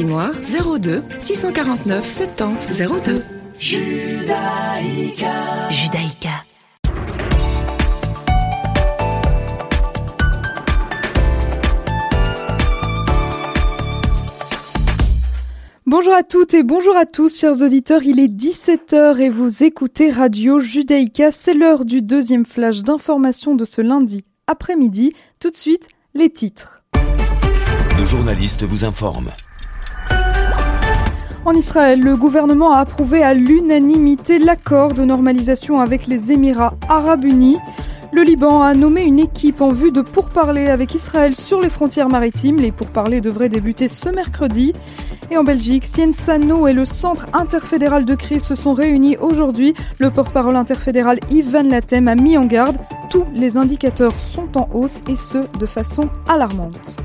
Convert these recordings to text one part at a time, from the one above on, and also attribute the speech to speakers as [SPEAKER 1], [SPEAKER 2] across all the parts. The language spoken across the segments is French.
[SPEAKER 1] Noir 02 649 70 02. Judaïka. Judaïka.
[SPEAKER 2] Bonjour à toutes et bonjour à tous, chers auditeurs. Il est 17h et vous écoutez Radio Judaïka. C'est l'heure du deuxième flash d'information de ce lundi après-midi. Tout de suite, les titres.
[SPEAKER 3] Nos journalistes vous informent.
[SPEAKER 2] En Israël, le gouvernement a approuvé à l'unanimité l'accord de normalisation avec les Émirats arabes unis. Le Liban a nommé une équipe en vue de pourparler avec Israël sur les frontières maritimes. Les pourparlers devraient débuter ce mercredi. Et en Belgique, Sano et le Centre interfédéral de crise se sont réunis aujourd'hui. Le porte-parole interfédéral Yves Van Latem a mis en garde. Tous les indicateurs sont en hausse et ce, de façon alarmante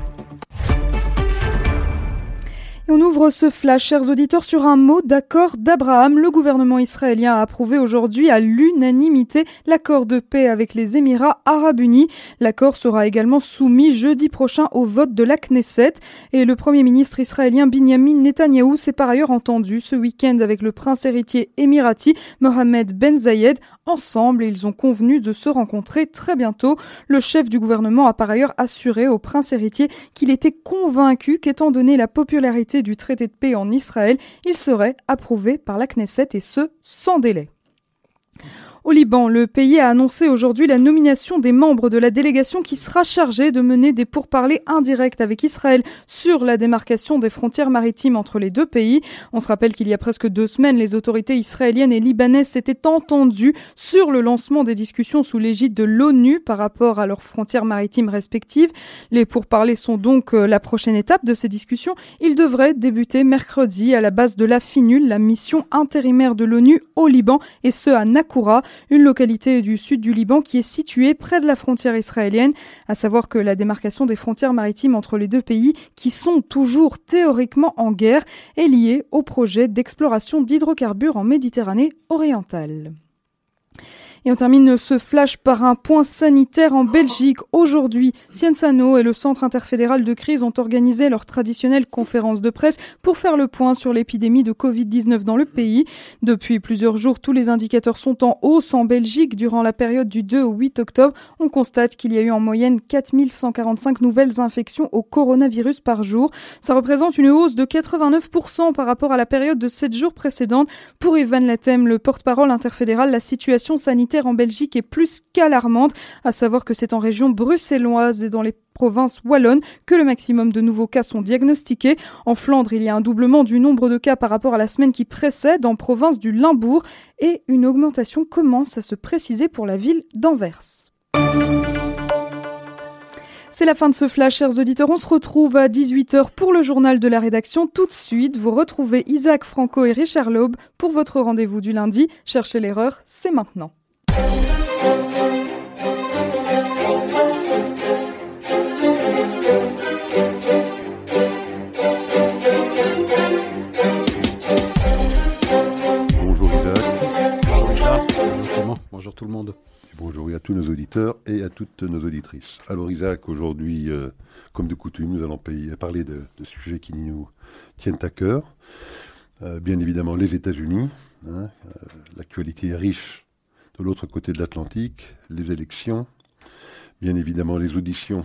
[SPEAKER 2] on ouvre ce flash, chers auditeurs, sur un mot d'accord d'Abraham. Le gouvernement israélien a approuvé aujourd'hui à l'unanimité l'accord de paix avec les Émirats arabes unis. L'accord sera également soumis jeudi prochain au vote de la Knesset. Et le premier ministre israélien Binyamin Netanyahou s'est par ailleurs entendu ce week-end avec le prince héritier émirati Mohamed Ben Zayed. Ensemble, ils ont convenu de se rencontrer très bientôt. Le chef du gouvernement a par ailleurs assuré au prince héritier qu'il était convaincu qu'étant donné la popularité du traité de paix en Israël, il serait approuvé par la Knesset et ce, sans délai. Au Liban, le pays a annoncé aujourd'hui la nomination des membres de la délégation qui sera chargée de mener des pourparlers indirects avec Israël sur la démarcation des frontières maritimes entre les deux pays. On se rappelle qu'il y a presque deux semaines, les autorités israéliennes et libanaises s'étaient entendues sur le lancement des discussions sous l'égide de l'ONU par rapport à leurs frontières maritimes respectives. Les pourparlers sont donc euh, la prochaine étape de ces discussions. Ils devraient débuter mercredi à la base de la FINUL, la mission intérimaire de l'ONU au Liban, et ce à Nakoura une localité du sud du Liban qui est située près de la frontière israélienne, à savoir que la démarcation des frontières maritimes entre les deux pays, qui sont toujours théoriquement en guerre, est liée au projet d'exploration d'hydrocarbures en Méditerranée orientale. Et on termine ce flash par un point sanitaire en Belgique. Aujourd'hui, Scienzano et le Centre interfédéral de crise ont organisé leur traditionnelle conférence de presse pour faire le point sur l'épidémie de Covid-19 dans le pays. Depuis plusieurs jours, tous les indicateurs sont en hausse en Belgique. Durant la période du 2 au 8 octobre, on constate qu'il y a eu en moyenne 4145 nouvelles infections au coronavirus par jour. Ça représente une hausse de 89% par rapport à la période de 7 jours précédente. Pour Ivan Latem, le porte-parole interfédéral, la situation sanitaire en Belgique est plus qu'alarmante, à savoir que c'est en région bruxelloise et dans les provinces wallonnes que le maximum de nouveaux cas sont diagnostiqués. En Flandre, il y a un doublement du nombre de cas par rapport à la semaine qui précède en province du Limbourg et une augmentation commence à se préciser pour la ville d'Anvers. C'est la fin de ce flash, chers auditeurs. On se retrouve à 18h pour le journal de la rédaction. Tout de suite, vous retrouvez Isaac Franco et Richard Laube pour votre rendez-vous du lundi. Cherchez l'erreur, c'est maintenant.
[SPEAKER 4] Et à toutes nos auditrices. Alors Isaac, aujourd'hui, euh, comme de coutume, nous allons parler de, sujets qui nous tiennent à cœur. Euh, bien évidemment, les États-Unis. Hein, euh, l'actualité est riche de l'autre côté de l'Atlantique, les élections, bien évidemment les auditions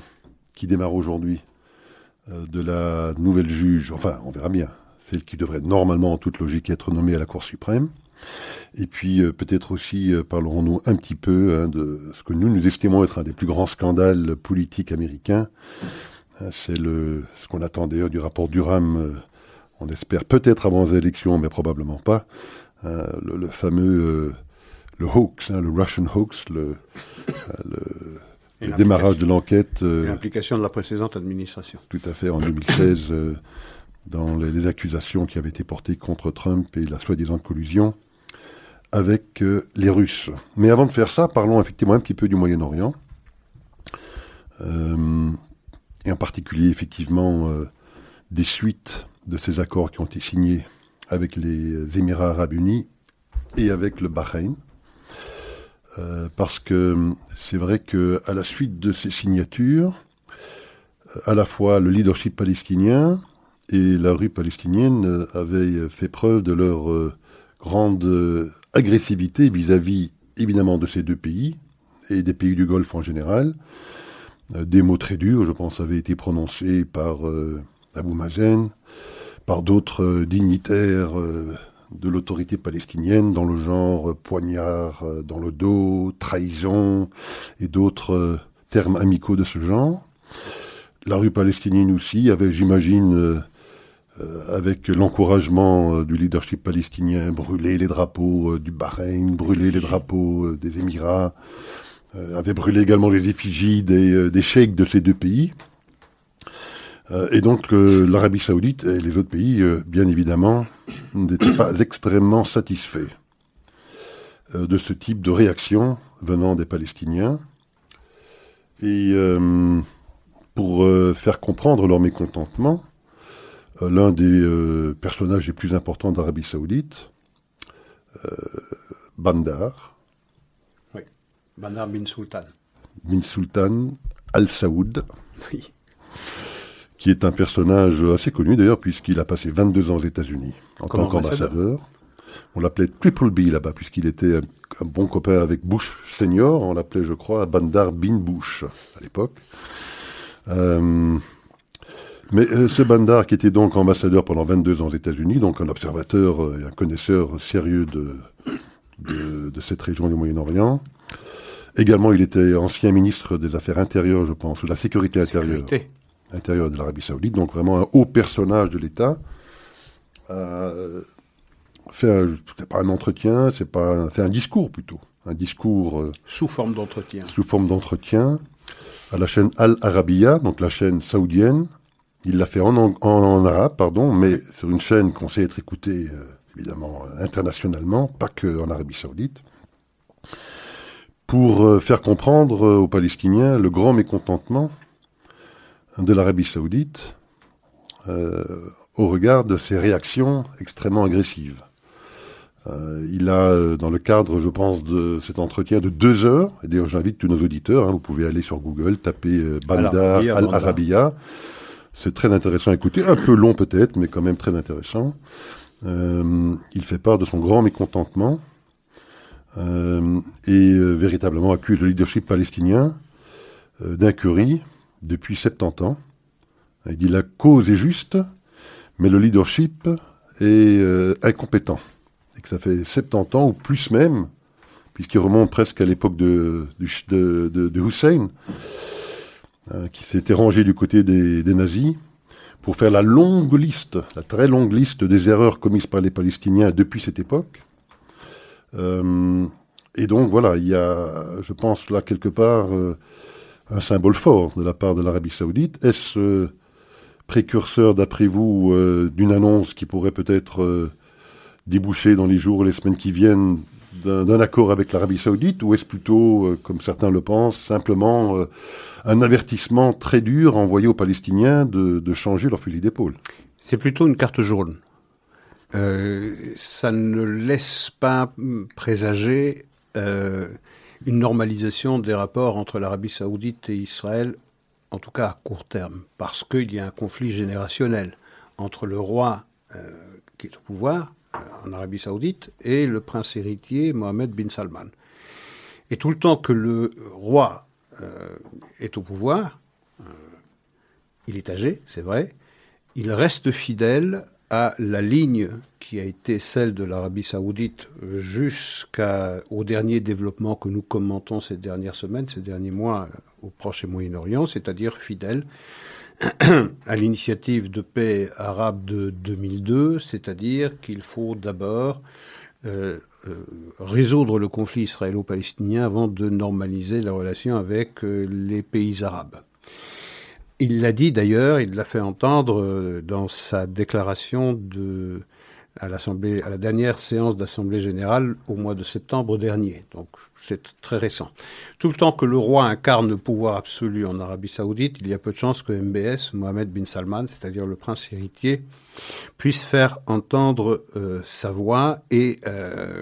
[SPEAKER 4] qui démarrent aujourd'hui euh, de la nouvelle juge, enfin on verra bien, celle qui devrait normalement en toute logique être nommée à la Cour suprême. Et puis euh, peut-être aussi euh, parlerons-nous un petit peu hein, de ce que nous nous estimons être un des plus grands scandales politiques américains. C'est le ce qu'on attend d'ailleurs du rapport Durham. on espère peut-être avant les élections, mais probablement pas. le, fameux le hoax, hein, le Russian hoax, le, démarrage de l'enquête.
[SPEAKER 5] Euh, L'implication de la précédente administration.
[SPEAKER 4] Tout à fait, en 2016, euh, dans les, accusations qui avaient été portées contre Trump et la soi-disant collusion avec euh, les Russes. Mais avant de faire ça, parlons effectivement un petit peu du Moyen-Orient. et en particulier, effectivement, des suites de ces accords qui ont été signés avec les Émirats arabes unis et avec le Bahreïn. Euh, parce que c'est vrai que à la suite de ces signatures, euh, à la fois le leadership palestinien et la rue palestinienne avaient fait preuve de leur grande agressivité vis-à-vis évidemment de ces deux pays et des pays du Golfe en général. Des mots très durs, je pense, avaient été prononcés par Abou Mazen, par d'autres dignitaires de l'autorité palestinienne dans le genre poignard dans le dos, trahison et d'autres termes amicaux de ce genre. La rue palestinienne aussi avait, j'imagine, euh, euh, avec l'encouragement euh, du leadership palestinien, brûlé les drapeaux du Bahreïn, brûlé les drapeaux des Émirats, avait brûlé également les effigies des, des cheikhs de ces deux pays. Et donc l'Arabie saoudite et les autres pays, bien évidemment, n'étaient pas extrêmement satisfaits de ce type de réaction venant des Palestiniens. Et pour euh, faire comprendre leur mécontentement, euh, l'un des euh, personnages les plus importants d'Arabie Saoudite, Bandar.
[SPEAKER 5] Oui, Bandar bin Sultan.
[SPEAKER 4] Bin Sultan Al Saoud. Oui. Qui est un personnage assez connu d'ailleurs, puisqu'il a passé 22 ans aux États-Unis en tant qu'ambassadeur. On l'appelait Triple B là-bas, puisqu'il était un, bon copain avec Bush senior. On l'appelait, je crois, Bandar bin Bush à l'époque. Euh, mais euh, ce Bandar, qui était donc ambassadeur pendant 22 ans aux États-Unis, donc un observateur et un connaisseur sérieux de, de, cette région du Moyen-Orient, également il était ancien ministre des Affaires intérieures, je pense, ou de la sécurité intérieure, intérieure de l'Arabie Saoudite, donc vraiment un haut personnage de l'État. Euh, fait c'est pas un entretien, c'est pas, un discours plutôt, un discours
[SPEAKER 5] sous forme d'entretien.
[SPEAKER 4] Sous forme d'entretien à la chaîne Al Arabiya, donc la chaîne saoudienne. Il l'a fait en, arabe, pardon, mais sur une chaîne qu'on sait être écoutée, euh, évidemment, internationalement, pas que en Arabie saoudite, pour euh, faire comprendre euh, aux Palestiniens le grand mécontentement de l'Arabie saoudite au regard de ses réactions extrêmement agressives. Euh, il a, euh, dans le cadre, je pense, de cet entretien de deux heures, et d'ailleurs j'invite tous nos auditeurs, hein, vous pouvez aller sur Google, taper euh, Bandar al-Arabiya. C'est très intéressant à écouter, un peu long peut-être, mais quand même très intéressant. il fait part de son grand mécontentement et véritablement accuse le leadership palestinien d'incurie depuis 70 ans. Il dit la cause est juste, mais le leadership est incompétent que ça fait 70 ans ou plus même, puisqu'il remonte presque à l'époque de, de, Hussein, hein, qui s'était rangé du côté des, nazis, pour faire la longue liste, la très longue liste des erreurs commises par les Palestiniens depuis cette époque. Euh, et donc voilà, il y a, je pense là quelque part, euh, un symbole fort de la part de l'Arabie saoudite. Est-ce euh, précurseur, d'après vous, d'une annonce qui pourrait peut-être déboucher dans les jours et les semaines qui viennent d'un accord avec l'Arabie saoudite ou est-ce plutôt, euh, comme certains le pensent, simplement euh, un avertissement très dur envoyé aux Palestiniens de, changer leur fusil d'épaule?
[SPEAKER 5] C'est plutôt une carte jaune. Euh, ça ne laisse pas présager une normalisation des rapports entre l'Arabie saoudite et Israël, en tout cas à court terme, parce qu'il y a un conflit générationnel entre le roi qui est au pouvoir en Arabie Saoudite et le prince héritier Mohamed bin Salman. Et tout le temps que le roi euh, est au pouvoir, euh, il est âgé, c'est vrai, il reste fidèle à la ligne qui a été celle de l'Arabie saoudite jusqu'au dernier développement que nous commentons ces dernières semaines, ces derniers mois au Proche et Moyen-Orient, c'est-à-dire fidèle à l'initiative de paix arabe de 2002, c'est-à-dire qu'il faut d'abord euh, euh, résoudre le conflit israélo-palestinien avant de normaliser la relation avec euh, les pays arabes. Il l'a dit d'ailleurs, il l'a fait entendre dans sa déclaration de, à, la dernière séance d'Assemblée générale au mois de septembre dernier. Donc c'est très récent. Tout le temps que le roi incarne le pouvoir absolu en Arabie saoudite, il y a peu de chances que MBS, Mohamed bin Salman, c'est-à-dire le prince héritier, puisse faire entendre euh, sa voix et, euh,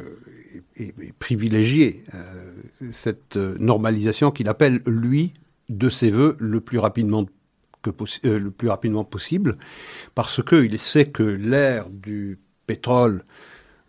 [SPEAKER 5] privilégier euh, cette normalisation qu'il appelle, lui, de ses voeux le plus rapidement que le plus rapidement possible, parce qu'il sait que l'ère du pétrole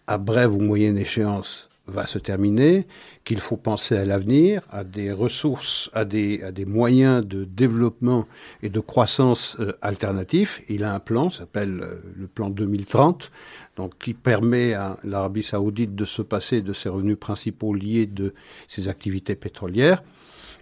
[SPEAKER 5] à brève ou moyenne échéance va se terminer, qu'il faut penser à l'avenir, à des ressources, à des, moyens de développement et de croissance euh, alternatifs. Il a un plan, s'appelle euh, le plan 2030, donc qui permet à l'Arabie saoudite de se passer de ses revenus principaux liés de ses activités pétrolières.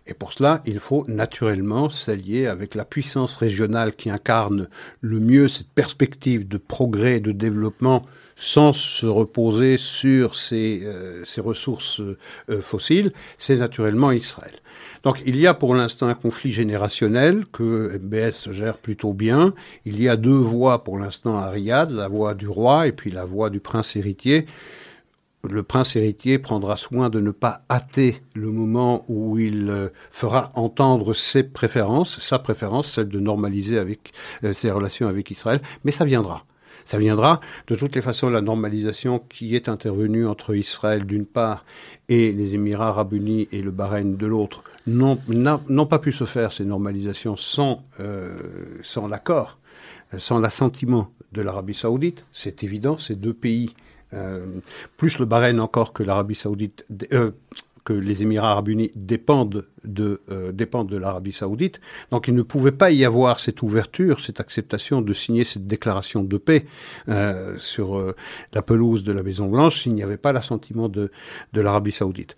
[SPEAKER 5] Et pour cela, il faut naturellement s'allier avec la puissance régionale qui incarne le mieux cette perspective de progrès et de développement sans se reposer sur ces, euh, ressources euh, fossiles, c'est naturellement Israël. Donc il y a pour l'instant un conflit générationnel que MBS gère plutôt bien. Il y a deux voix pour l'instant à Riyad, la voix du roi et puis la voix du prince héritier. Le prince héritier prendra soin de ne pas hâter le moment où il euh, fera entendre ses préférences, sa préférence, celle de normaliser avec ses relations avec Israël, mais ça viendra. Ça viendra. De toutes les façons, la normalisation qui est intervenue entre Israël d'une part et les Émirats arabes unis et le Bahreïn de l'autre n'ont pas pu se faire, ces normalisations, sans, euh, sans l'accord, sans l'assentiment de l'Arabie saoudite. C'est évident, ces deux pays euh, plus le Bahreïn encore que l'Arabie saoudite, euh, que les Émirats arabes unis dépendent de, euh, dépendent de l'Arabie saoudite. Donc il ne pouvait pas y avoir cette ouverture, cette acceptation de signer cette déclaration de paix euh, sur euh, la pelouse de la Maison-Blanche s'il n'y avait pas l'assentiment de, l'Arabie saoudite.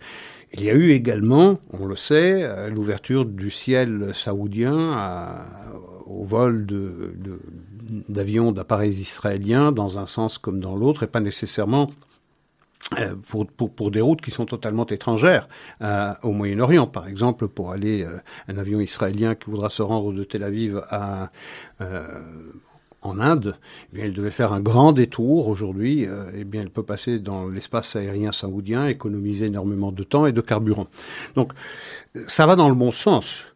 [SPEAKER 5] Il y a eu également, on le sait, l'ouverture du ciel saoudien au vol de, d'avions, d'appareils israéliens dans un sens comme dans l'autre, et pas nécessairement euh, pour, des routes qui sont totalement étrangères euh, au Moyen-Orient. Par exemple, pour aller euh, un avion israélien qui voudra se rendre de Tel Aviv à, en Inde, eh bien, il devait faire un grand détour. Aujourd'hui, eh bien, il peut passer dans l'espace aérien saoudien, économiser énormément de temps et de carburant. Donc, ça va dans le bon sens.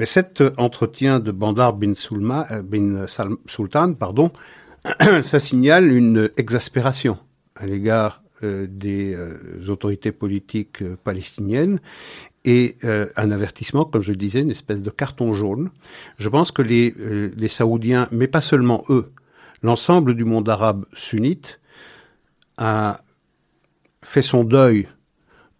[SPEAKER 5] Mais cet entretien de Bandar bin, Sulma, bin Sultan, pardon, ça signale une exaspération à l'égard euh, des euh, autorités politiques euh, palestiniennes et un avertissement, comme je le disais, une espèce de carton jaune. Je pense que les, les Saoudiens, mais pas seulement eux, l'ensemble du monde arabe sunnite a fait son deuil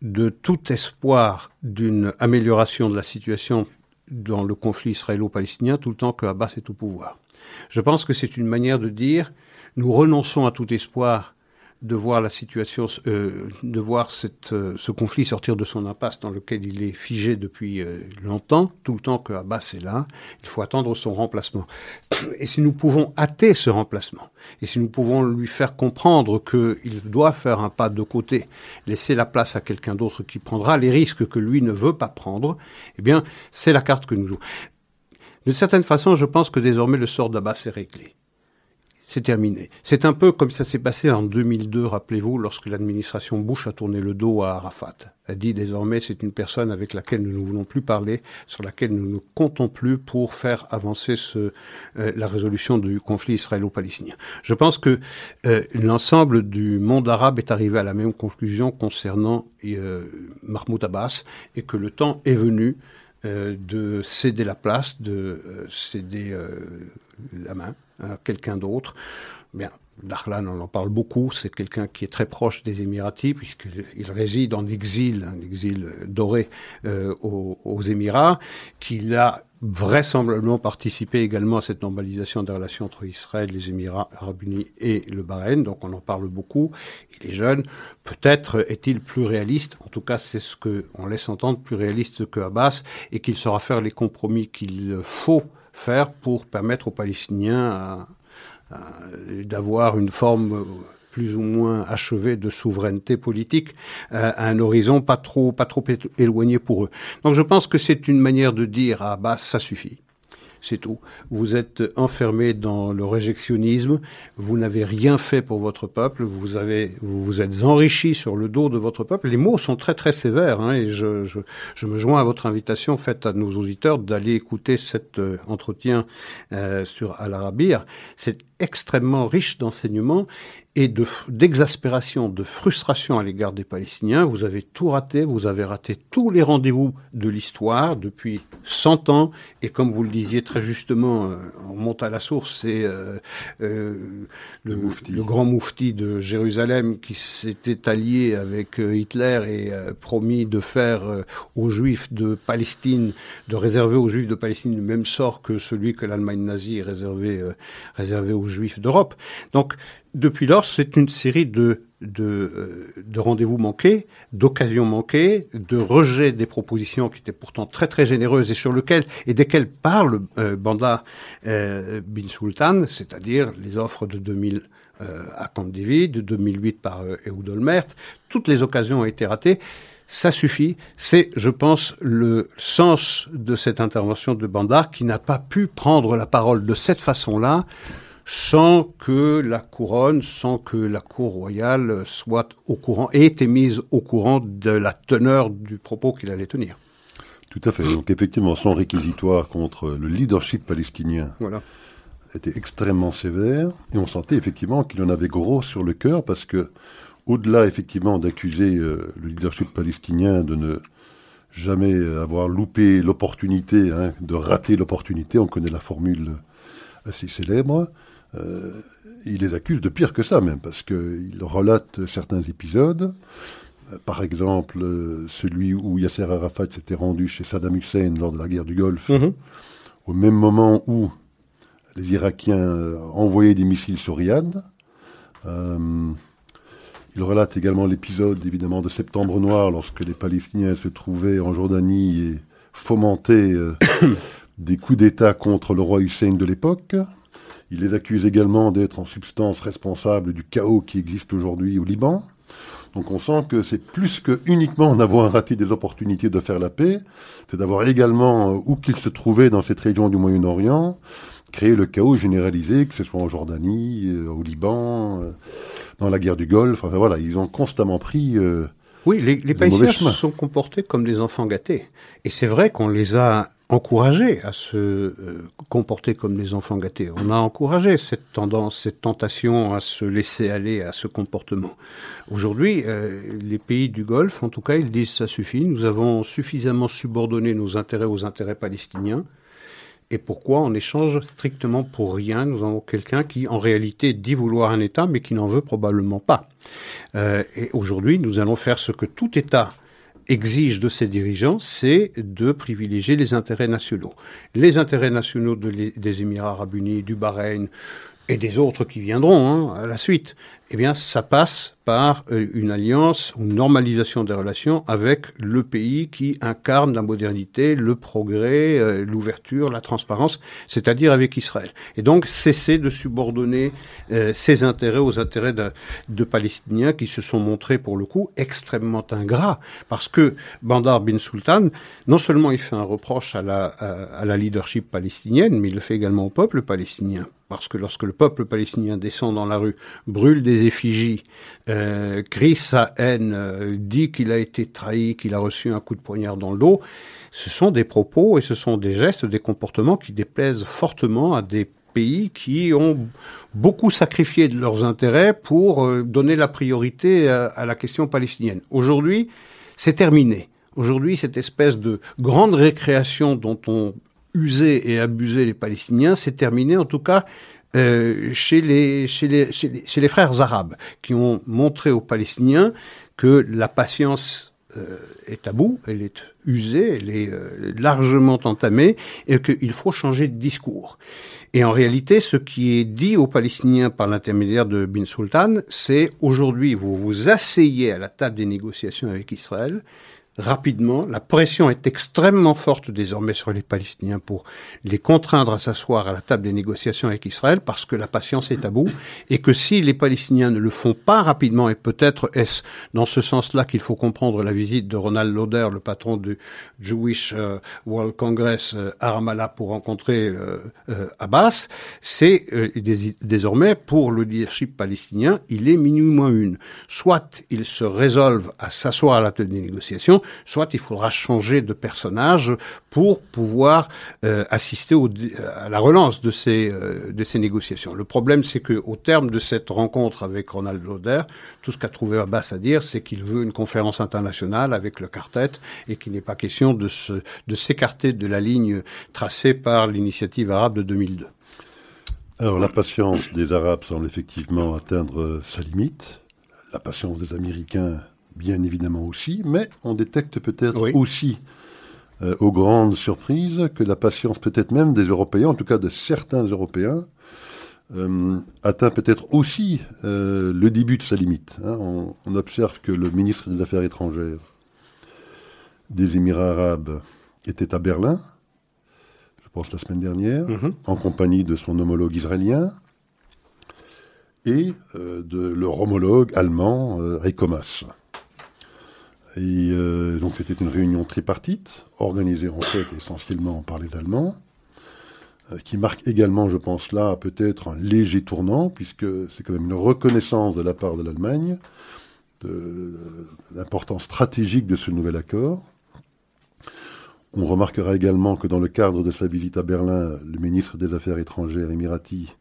[SPEAKER 5] de tout espoir d'une amélioration de la situation dans le conflit israélo-palestinien tout le temps que Abbas est au pouvoir. Je pense que c'est une manière de dire nous renonçons à tout espoir de voir la situation, euh, de voir cette, euh, ce conflit sortir de son impasse dans lequel il est figé depuis euh, longtemps, tout le temps que Abbas est là, il faut attendre son remplacement. Et si nous pouvons hâter ce remplacement, et si nous pouvons lui faire comprendre qu'il doit faire un pas de côté, laisser la place à quelqu'un d'autre qui prendra les risques que lui ne veut pas prendre, eh bien, c'est la carte que nous jouons. D'une certaine façon, je pense que désormais le sort d'Abbas est réglé c'est terminé. C'est un peu comme ça s'est passé en 2002, rappelez-vous, lorsque l'administration Bush a tourné le dos à Arafat. Elle dit désormais c'est une personne avec laquelle nous ne voulons plus parler, sur laquelle nous ne comptons plus pour faire avancer ce, euh, la résolution du conflit israélo-palestinien. Je pense que euh, l'ensemble du monde arabe est arrivé à la même conclusion concernant euh, Mahmoud Abbas et que le temps est venu de céder la place, de céder la main quelqu'un d'autre. Bien, Darlan, on en parle beaucoup, c'est quelqu'un qui est très proche des Émiratis, puisqu'il réside en exil, un exil doré euh, aux, Émirats, qu'il a vraisemblablement participé également à cette normalisation des relations entre Israël, les Émirats arabes unis et le Bahreïn, donc on en parle beaucoup. Il est jeune, peut-être est-il plus réaliste, en tout cas c'est ce qu'on laisse entendre, plus réaliste que Abbas, et qu'il saura faire les compromis qu'il faut faire pour permettre aux Palestiniens d'avoir une forme plus ou moins achevée de souveraineté politique euh, à un horizon pas trop, pas trop éloigné pour eux. Donc je pense que c'est une manière de dire à Abbas, ça suffit c'est tout. Vous êtes enfermé dans le réjectionnisme, vous n'avez rien fait pour votre peuple, vous avez, vous vous êtes enrichi sur le dos de votre peuple. Les mots sont très très sévères, hein, et je, je, je, me joins à votre invitation faite à nos auditeurs d'aller écouter cet euh, entretien euh, sur Al Arabir. C'est extrêmement riche d'enseignements et de, d'exaspération, de frustration à l'égard des Palestiniens. Vous avez tout raté, vous avez raté tous les rendez-vous de l'histoire depuis 100 ans. Et comme vous le disiez très justement, euh, on monte à la source, c'est euh, euh, le, le, grand moufti de Jérusalem qui s'était allié avec Hitler et euh, promis de faire aux Juifs de Palestine, de réserver aux Juifs de Palestine le même sort que celui que l'Allemagne nazie réservé, réservé aux Juifs d'Europe. Donc depuis lors, c'est une série de, euh, de rendez-vous manqués, d'occasions manquées, de rejets des propositions qui étaient pourtant très très généreuses et sur lesquelles et desquelles parle euh, Banda euh, bin Sultan, c'est-à-dire les offres de 2000 euh, à Camp David, de 2008 par euh, Ehud Olmert. Toutes les occasions ont été ratées. Ça suffit. C'est, je pense, le sens de cette intervention de Bandar qui n'a pas pu prendre la parole de cette façon-là sans que la couronne, sans que la cour royale soit au courant, ait été mise au courant de la teneur du propos qu'il allait tenir.
[SPEAKER 4] Tout à fait. Donc effectivement, son réquisitoire contre le leadership palestinien
[SPEAKER 5] voilà.
[SPEAKER 4] était extrêmement sévère, et on sentait effectivement qu'il en avait gros sur le cœur, parce que au-delà effectivement d'accuser euh, le leadership palestinien de ne jamais avoir loupé l'opportunité, hein, de rater l'opportunité, on connaît la formule assez célèbre, euh, il les accuse de pire que ça même, parce qu'il relate certains épisodes. Euh, par exemple, euh, celui où Yasser Arafat s'était rendu chez Saddam Hussein lors de la guerre du Golfe,
[SPEAKER 5] Mhm.
[SPEAKER 4] au même moment où les Irakiens envoyaient des missiles sur Riyad. Euh, il relate également l'épisode, évidemment, de Septembre Noir, lorsque les Palestiniens se trouvaient en Jordanie et fomentaient euh, des coups d'État contre le roi Hussein de l'époque. Il les accuse également d'être en substance responsable du chaos qui existe aujourd'hui au Liban. Donc on sent que c'est plus que uniquement d'avoir raté des opportunités de faire la paix, c'est d'avoir également, euh, où qu'il se trouvait dans cette région du Moyen-Orient, créé le chaos généralisé, que ce soit en Jordanie, euh, au Liban, euh, dans la guerre du Golfe. Enfin voilà, ils ont constamment pris euh,
[SPEAKER 5] Oui, les, les Palestiniens se sont comportés comme des enfants gâtés. Et c'est vrai qu'on les a encouragés à se euh, comporter comme des enfants gâtés. On a encouragé cette tendance, cette tentation à se laisser aller à ce comportement. Aujourd'hui, euh, les pays du Golfe, en tout cas, ils disent ça suffit. Nous avons suffisamment subordonné nos intérêts aux intérêts palestiniens. Et pourquoi En échange strictement pour rien, nous avons quelqu'un qui, en réalité, dit vouloir un État, mais qui n'en veut probablement pas. Euh, et aujourd'hui, nous allons faire ce que tout État exige de ses dirigeants, c'est de privilégier les intérêts nationaux. Les intérêts nationaux des Émirats arabes unis, du Bahreïn et des autres qui viendront hein, à la suite, eh bien, ça passe par euh, une alliance, une normalisation des relations avec le pays qui incarne la modernité, le progrès, euh, l'ouverture, la transparence, c'est-à-dire avec Israël. Et donc, cesser de subordonner euh, ses intérêts aux intérêts de, de Palestiniens qui se sont montrés, pour le coup, extrêmement ingrats. Parce que Bandar bin Sultan, non seulement il fait un reproche à la, à, à la leadership palestinienne, mais il le fait également au peuple palestinien. Parce que lorsque le peuple palestinien descend dans la rue, brûle des effigies, euh, crie sa haine, euh, dit qu'il a été trahi, qu'il a reçu un coup de poignard dans le dos, ce sont des propos et ce sont des gestes, des comportements qui déplaisent fortement à des pays qui ont beaucoup sacrifié de leurs intérêts pour euh, donner la priorité à, à la question palestinienne. Aujourd'hui, c'est terminé. Aujourd'hui, cette espèce de grande récréation dont on usait et abusait les Palestiniens, c'est terminé en tout cas euh, chez les frères arabes, qui ont montré aux Palestiniens que la patience euh, est à bout, elle est usée, elle est euh, largement entamée, et qu'il faut changer de discours. Et en réalité, ce qui est dit aux Palestiniens par l'intermédiaire de Bin Sultan, c'est aujourd'hui, vous vous asseyez à la table des négociations avec Israël, rapidement. La pression est extrêmement forte désormais sur les Palestiniens pour les contraindre à s'asseoir à la table des négociations avec Israël parce que la patience est à bout et que si les Palestiniens ne le font pas rapidement, et peut-être est-ce dans ce sens-là qu'il faut comprendre la visite de Ronald Lauder, le patron du Jewish euh, World Congress euh, à Ramallah pour rencontrer euh, euh, Abbas, c'est euh, dés- désormais pour le leadership palestinien, il est moins une. Soit ils se résolvent à s'asseoir à la table des négociations, soit il faudra changer de personnage pour pouvoir euh, assister à la relance de ces, euh, de ces négociations. Le problème, c'est que au terme de cette rencontre avec Ronald Lauder, tout ce qu'a trouvé Abbas à dire, c'est qu'il veut une conférence internationale avec le quartet et qu'il n'est pas question de, de s'écarter de la ligne tracée par l'initiative arabe de 2002.
[SPEAKER 4] Alors la patience des Arabes semble effectivement atteindre sa limite, la patience des Américains bien évidemment aussi, mais on détecte peut-être aussi, euh, aux grandes surprises, que la patience peut-être même des Européens, en tout cas de certains Européens, euh, atteint peut-être aussi euh, le début de sa limite. Hein. On, on, observe que le ministre des Affaires étrangères des Émirats arabes était à Berlin, je pense la semaine dernière, mhm. en compagnie de son homologue israélien et euh, de leur homologue allemand, Heiko Maas. Et euh, donc c'était une réunion tripartite, organisée en fait essentiellement par les Allemands, qui marque également, je pense là, peut-être un léger tournant, puisque c'est quand même une reconnaissance de la part de l'Allemagne de l'importance stratégique de ce nouvel accord. On remarquera également que dans le cadre de sa visite à Berlin, le ministre des Affaires étrangères émirati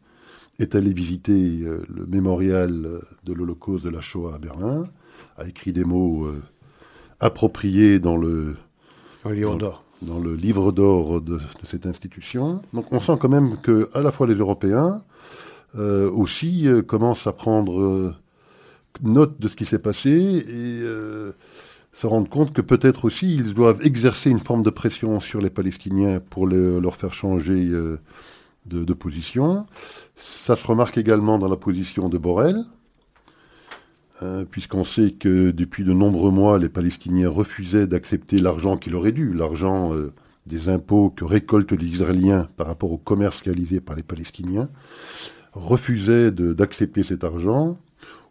[SPEAKER 4] est allé visiter euh, le mémorial de l'Holocauste de la Shoah à Berlin, a écrit des mots euh, appropriés dans le,
[SPEAKER 5] livre d'or.
[SPEAKER 4] Dans, le livre d'or de, cette institution. Donc on sent quand même que à la fois les Européens euh, aussi commencent à prendre note de ce qui s'est passé et se rendre compte que peut-être aussi ils doivent exercer une forme de pression sur les Palestiniens pour leur faire changer euh, de, position. Ça se remarque également dans la position de Borrell, puisqu'on sait que depuis de nombreux mois, les Palestiniens refusaient d'accepter l'argent qu'il aurait dû, l'argent euh, des impôts que récoltent les Israéliens par rapport au commerce réalisé par les Palestiniens, refusaient d'accepter cet argent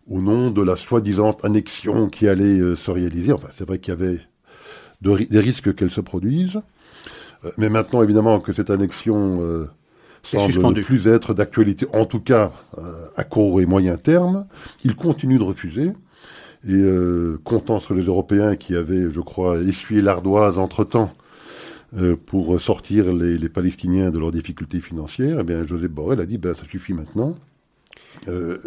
[SPEAKER 4] au nom de la soi-disant annexion qui allait euh, se réaliser. Enfin, c'est vrai qu'il y avait des risques qu'elle se produise. Euh, mais maintenant, évidemment, que cette annexion semble ne plus être d'actualité, en tout cas à court et moyen terme, il continue de refuser. Et comptant sur les Européens qui avaient, je crois, essuyé l'ardoise entre-temps pour sortir les, Palestiniens de leurs difficultés financières, eh bien, Joseph Borrell a dit, ben, ça suffit maintenant. Euh,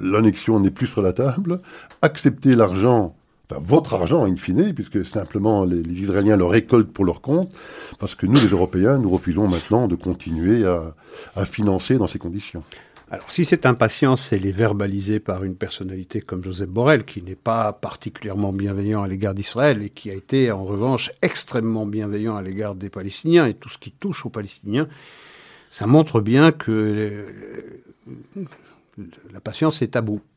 [SPEAKER 4] l'annexion n'est plus sur la table, accepter l'argent, votre argent in fine, puisque simplement les, Israéliens le récoltent pour leur compte, parce que nous, les Européens, nous refusons maintenant de continuer à, financer dans ces conditions.
[SPEAKER 5] Alors, si cette impatience, elle est verbalisée par une personnalité comme Joseph Borrell, qui n'est pas particulièrement bienveillant à l'égard d'Israël et qui a été, en revanche, extrêmement bienveillant à l'égard des Palestiniens et tout ce qui touche aux Palestiniens, ça montre bien que euh, la patience est tabou euh,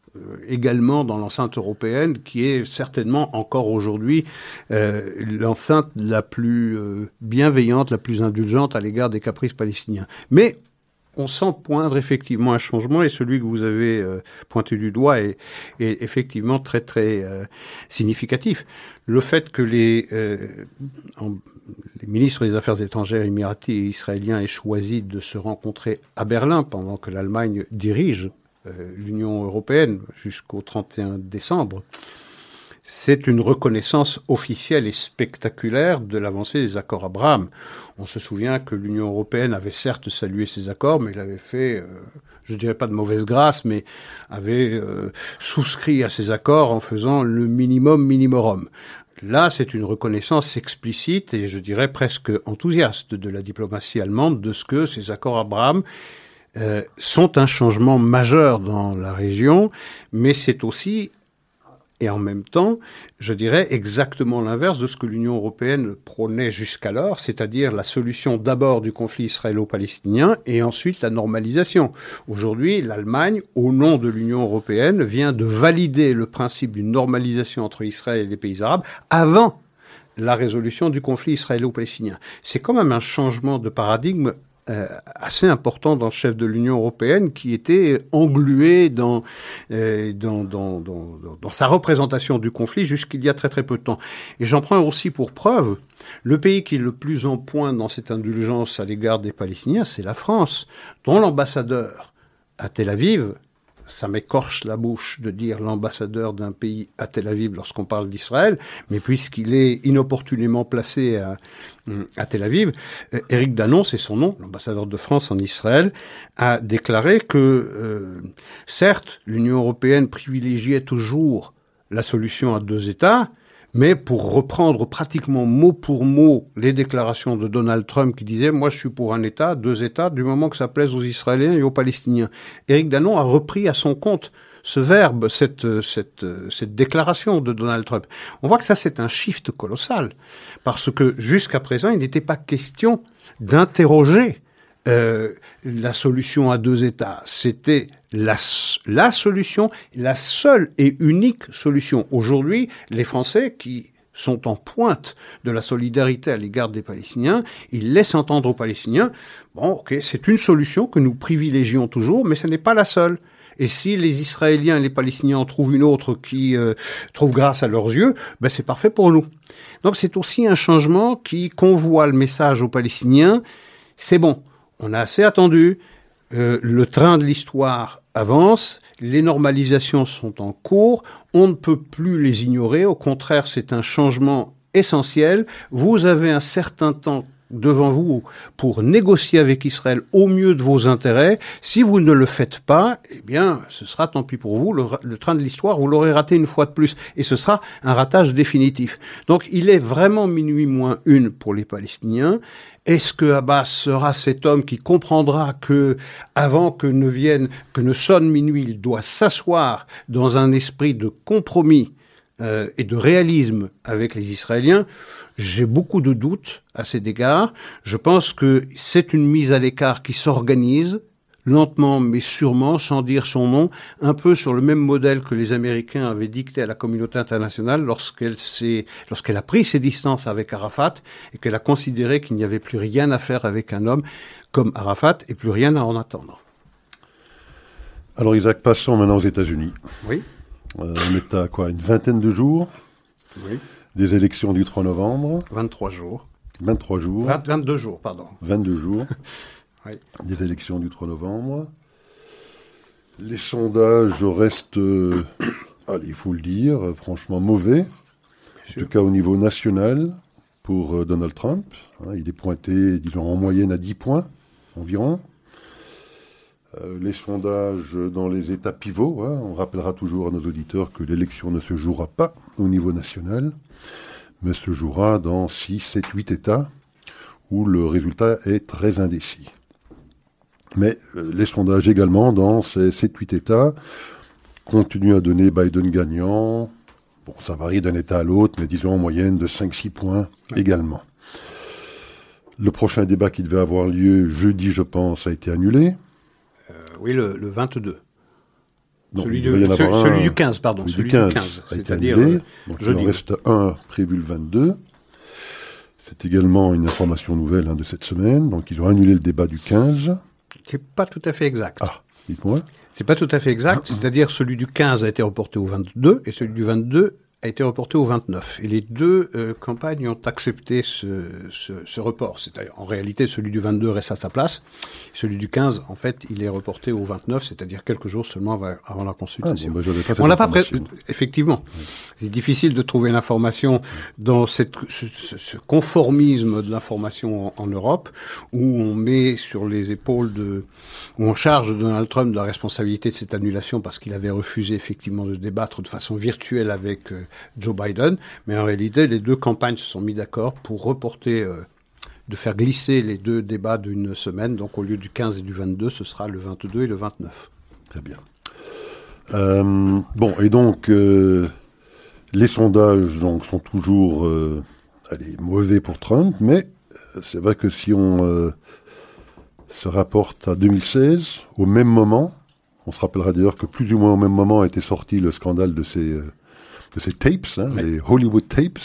[SPEAKER 5] également dans l'enceinte européenne, qui est certainement encore aujourd'hui euh, l'enceinte la plus euh, bienveillante, la plus indulgente à l'égard des caprices palestiniens. Mais on sent poindre effectivement un changement et celui que vous avez pointé du doigt est, effectivement très très significatif. Le fait que les, les ministres des Affaires étrangères émiratis et israéliens aient choisi de se rencontrer à Berlin pendant que l'Allemagne dirige euh, l'Union européenne jusqu'au 31 décembre, c'est une reconnaissance officielle et spectaculaire de l'avancée des accords Abraham. On se souvient que l'Union européenne avait certes salué ces accords, mais il avait fait, euh, je dirais pas de mauvaise grâce, mais avait euh, souscrit à ces accords en faisant le minimum minimorum. Là, c'est une reconnaissance explicite et je dirais presque enthousiaste de la diplomatie allemande de ce que ces accords Abraham euh, sont un changement majeur dans la région, mais c'est aussi et en même temps, je dirais exactement l'inverse de ce que l'Union européenne prônait jusqu'alors, c'est-à-dire la solution d'abord du conflit israélo-palestinien et ensuite la normalisation. Aujourd'hui, l'Allemagne, au nom de l'Union européenne, vient de valider le principe d'une normalisation entre Israël et les pays arabes avant la résolution du conflit israélo-palestinien. C'est quand même un changement de paradigme euh, assez important dans le chef de l'Union européenne qui était englué dans, euh, dans, dans, dans, dans, sa représentation du conflit jusqu'il y a très très peu de temps. Et j'en prends aussi pour preuve le pays qui est le plus en pointe dans cette indulgence à l'égard des Palestiniens, c'est la France, dont l'ambassadeur à Tel Aviv ça m'écorche la bouche de dire l'ambassadeur d'un pays à Tel Aviv lorsqu'on parle d'Israël, mais puisqu'il est inopportunément placé à, Tel Aviv, euh, Éric Danon, c'est son nom, l'ambassadeur de France en Israël, a déclaré que, euh, certes, l'Union européenne privilégiait toujours la solution à deux États, mais pour reprendre pratiquement mot pour mot les déclarations de Donald Trump qui disait moi je suis pour un État, deux États, du moment que ça plaise aux Israéliens et aux Palestiniens. Éric Danon a repris à son compte ce verbe, cette, cette, cette déclaration de Donald Trump. On voit que ça c'est un shift colossal, parce que jusqu'à présent il n'était pas question d'interroger euh, la solution à deux États. C'était la, la solution, la seule et unique solution. Aujourd'hui, les Français qui sont en pointe de la solidarité à l'égard des Palestiniens, ils laissent entendre aux Palestiniens, bon, ok, c'est une solution que nous privilégions toujours, mais ce n'est pas la seule. Et si les Israéliens et les Palestiniens en trouvent une autre qui euh, trouve grâce à leurs yeux, ben c'est parfait pour nous. Donc c'est aussi un changement qui convoie le message aux Palestiniens, c'est bon, on a assez attendu. Euh, le train de l'histoire avance, les normalisations sont en cours, on ne peut plus les ignorer, au contraire c'est un changement essentiel. Vous avez un certain temps devant vous pour négocier avec Israël au mieux de vos intérêts. Si vous ne le faites pas, eh bien, ce sera tant pis pour vous. Le, le train de l'histoire, vous l'aurez raté une fois de plus. Et ce sera un ratage définitif. Donc, il est vraiment minuit moins une pour les Palestiniens. Est-ce que Abbas sera cet homme qui comprendra que, avant que ne vienne, que ne sonne minuit, il doit s'asseoir dans un esprit de compromis euh, et de réalisme avec les Israéliens? J'ai beaucoup de doutes à cet égard. Je pense que c'est une mise à l'écart qui s'organise lentement mais sûrement, sans dire son nom, un peu sur le même modèle que les Américains avaient dicté à la communauté internationale lorsqu'elle s'est, lorsqu'elle a pris ses distances avec Arafat et qu'elle a considéré qu'il n'y avait plus rien à faire avec un homme comme Arafat et plus rien à en attendre.
[SPEAKER 4] Alors Isaac, passons maintenant aux États-Unis.
[SPEAKER 5] Oui.
[SPEAKER 4] Euh, on est à quoi Une vingtaine de jours?
[SPEAKER 5] Oui.
[SPEAKER 4] des élections du 3 novembre.
[SPEAKER 5] 23 jours.
[SPEAKER 4] 23 jours.
[SPEAKER 5] 20 22 jours, pardon.
[SPEAKER 4] 22 jours
[SPEAKER 5] Oui.
[SPEAKER 4] des élections du 3 novembre. Les sondages restent, euh, allez, il faut le dire, franchement mauvais, en
[SPEAKER 5] sûr.
[SPEAKER 4] tout cas au niveau national, pour euh, Donald Trump. Hein, il est pointé, disons, en moyenne à 10 points environ. Euh, les sondages dans les États pivots, hein, on rappellera toujours à nos auditeurs que l'élection ne se jouera pas au niveau national, mais se jouera dans 6, 7, 8 États où le résultat est très indécis. Mais euh, les sondages également dans ces 7-8 États continuent à donner Biden gagnant. Bon, ça varie d'un État à l'autre, mais disons en moyenne de 5-6 points également. Le prochain débat qui devait avoir lieu jeudi, je pense, a été annulé.
[SPEAKER 5] Euh, oui, le, le 22.
[SPEAKER 4] Non,
[SPEAKER 5] celui,
[SPEAKER 4] il y en
[SPEAKER 5] celui-
[SPEAKER 4] un-
[SPEAKER 5] du 15, pardon.
[SPEAKER 4] celui
[SPEAKER 5] Celui,
[SPEAKER 4] du 15,
[SPEAKER 5] du 15.
[SPEAKER 4] a été
[SPEAKER 5] C'est-à-dire
[SPEAKER 4] annulé.
[SPEAKER 5] euh,
[SPEAKER 4] Donc il
[SPEAKER 5] jeudi.
[SPEAKER 4] en reste un prévu le 22. C'est également une information nouvelle hein, de cette semaine. Donc ils ont annulé le débat du 15.
[SPEAKER 5] C'est pas tout à fait exact.
[SPEAKER 4] Ah, dites-moi.
[SPEAKER 5] C'est pas tout à fait exact. C'est-à-dire celui du 15 a été reporté au 22 et celui du 22 a été reporté au 29. Et les deux euh, campagnes ont accepté ce, ce, ce report. C'est-à-dire, en réalité, celui du 22 reste à sa place. Celui du 15, en fait, il est reporté au 29, c'est-à-dire quelques jours seulement avant, avant la
[SPEAKER 4] Ah, bon,
[SPEAKER 5] consultation.
[SPEAKER 4] ben, j'avais pas
[SPEAKER 5] On n'a pas pré-
[SPEAKER 4] information.
[SPEAKER 5] effectivement. C'est difficile de trouver l'information dans cette, ce, ce- ce conformisme de l'information en, en Europe, où on met sur les épaules de, où on charge Donald Trump de la responsabilité de cette annulation parce qu'il avait refusé effectivement de débattre de façon virtuelle avec euh, Joe Biden. Mais en réalité, les deux campagnes se sont mis d'accord pour reporter, euh, de faire glisser les deux débats d'une semaine. Donc au lieu du 15 et du 22, ce sera le 22 et le 29.
[SPEAKER 4] Très bien. Euh, bon, et donc, euh, les sondages donc, sont toujours allez, mauvais pour Trump, mais c'est vrai que si on se rapporte à 2016, au même moment, on se rappellera d'ailleurs que plus ou moins au même moment a été sorti le scandale de ces, de ces tapes, hein,
[SPEAKER 5] Ouais.
[SPEAKER 4] les Hollywood tapes,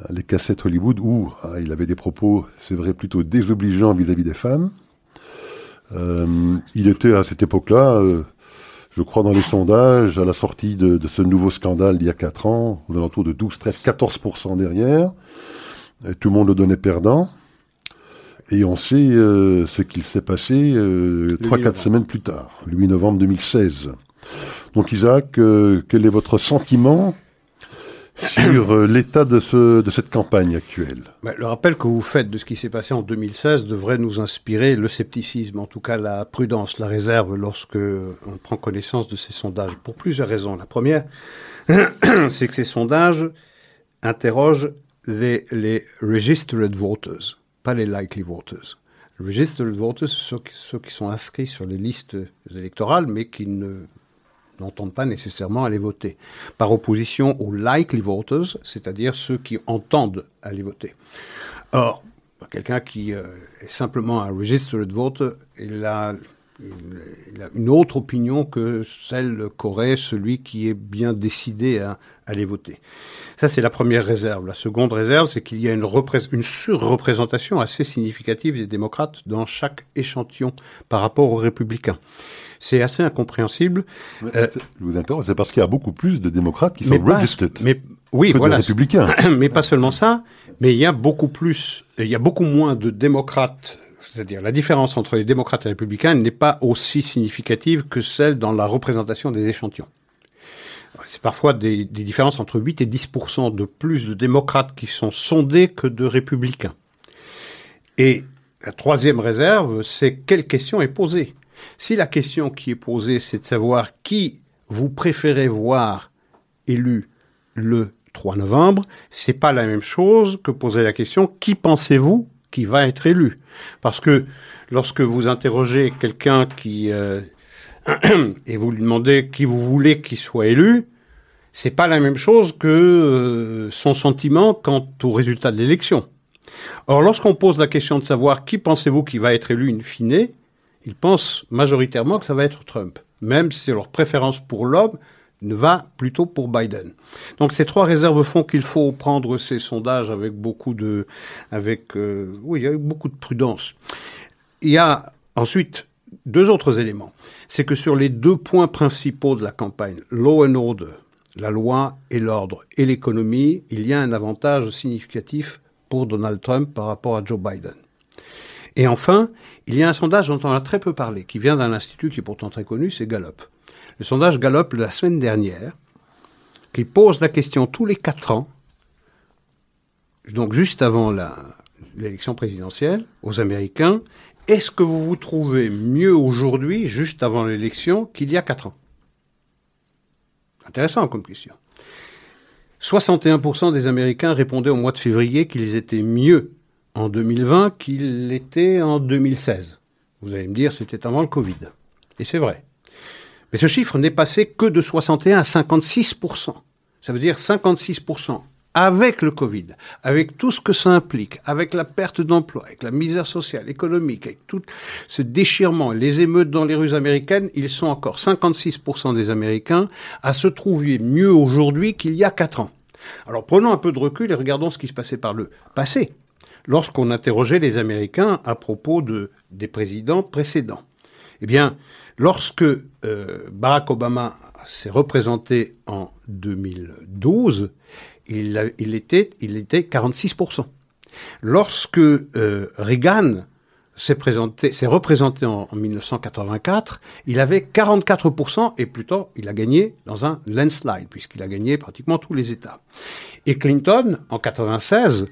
[SPEAKER 4] euh, les cassettes Hollywood, où ah, il avait des propos, c'est vrai, plutôt désobligeants vis-à-vis des femmes. Euh, il était à cette époque-là, euh, je crois, dans les sondages, à la sortie de, de ce nouveau scandale d'il y a 4 ans, aux alentours de 12, 13, 14% derrière. Et tout le monde le donnait perdant. Et on sait euh, ce qu'il s'est passé euh, 3-4 semaines plus tard, le 8 novembre 2016. Donc Isaac, euh, quel est votre sentiment sur euh, l'état de, ce, de cette campagne actuelle?
[SPEAKER 5] Le rappel que vous faites de ce qui s'est passé en 2016 devrait nous inspirer le scepticisme, en tout cas la prudence, la réserve lorsque on prend connaissance de ces sondages, pour plusieurs raisons. La première, c'est que ces sondages interrogent les, registered voters, pas les likely voters. Registered voters, ceux qui sont inscrits sur les listes électorales, mais qui ne n'entendent pas nécessairement aller voter. Par opposition aux likely voters, c'est-à-dire ceux qui entendent aller voter. Or, quelqu'un qui euh, est simplement un registered voter, il a, il a, une autre opinion que celle qu'aurait celui qui est bien décidé à, aller voter. Ça, c'est la première réserve. La seconde réserve, c'est qu'il y a une, une surreprésentation assez significative des démocrates dans chaque échantillon par rapport aux républicains. C'est assez incompréhensible.
[SPEAKER 4] Euh, je vous interromps, c'est parce qu'il y a beaucoup plus de démocrates qui sont pas, registered
[SPEAKER 5] mais, oui,
[SPEAKER 4] que
[SPEAKER 5] voilà,
[SPEAKER 4] de républicains.
[SPEAKER 5] Mais pas seulement ça, mais il y a beaucoup plus, il y a beaucoup moins de démocrates. C'est-à-dire la différence entre les démocrates et les républicains n'est pas aussi significative que celle dans la représentation des échantillons. C'est parfois des, des, différences entre 8 et 10% de plus de démocrates qui sont sondés que de républicains. Et la troisième réserve, c'est quelle question est posée? Si la question qui est posée, c'est de savoir qui vous préférez voir élu le 3 novembre, c'est pas la même chose que poser la question qui pensez-vous qui va être élu? Parce que lorsque vous interrogez quelqu'un qui euh, et vous lui demandez qui vous voulez qu'il soit élu, c'est pas la même chose que euh, son sentiment quant au résultat de l'élection. Or, lorsqu'on pose la question de savoir qui pensez-vous qui va être élu in fine, ils pensent majoritairement que ça va être Trump, même si leur préférence pour l'homme ne va plutôt pour Biden. Donc ces trois réserves font qu'il faut prendre ces sondages avec beaucoup de, avec, euh, avec beaucoup de prudence. Il y a ensuite deux autres éléments. C'est que sur les deux points principaux de la campagne, law and order, la loi et l'ordre, et l'économie, il y a un avantage significatif pour Donald Trump par rapport à Joe Biden. Et enfin, il y a un sondage dont on a très peu parlé, qui vient d'un institut qui est pourtant très connu, c'est Gallup. Le sondage Gallup de la semaine dernière, qui pose la question tous les quatre ans, donc juste avant l'élection présidentielle, aux Américains, est-ce que vous vous trouvez mieux aujourd'hui, juste avant l'élection, qu'il y a quatre ans? Intéressant comme question. 61% des Américains répondaient au mois de février qu'ils étaient mieux en 2020 qu'il l'était en 2016. Vous allez me dire, c'était avant le Covid. Et c'est vrai. Mais ce chiffre n'est passé que de 61 à 56% Ça veut dire 56% avec le Covid, avec tout ce que ça implique, avec la perte d'emploi, avec la misère sociale, économique, avec tout ce déchirement, les émeutes dans les rues américaines, ils sont encore 56% des Américains à se trouver mieux aujourd'hui qu'il y a 4 ans. Alors prenons un peu de recul et regardons ce qui se passait par le passé lorsqu'on interrogeait les Américains à propos de, des présidents précédents. Eh bien, lorsque euh, Barack Obama s'est représenté en 2012, il, était, il était 46%. Lorsque euh, Reagan s'est présenté, s'est représenté en, en, 1984, il avait 44% et plutôt il a gagné dans un landslide puisqu'il a gagné pratiquement tous les États. Et Clinton en 96,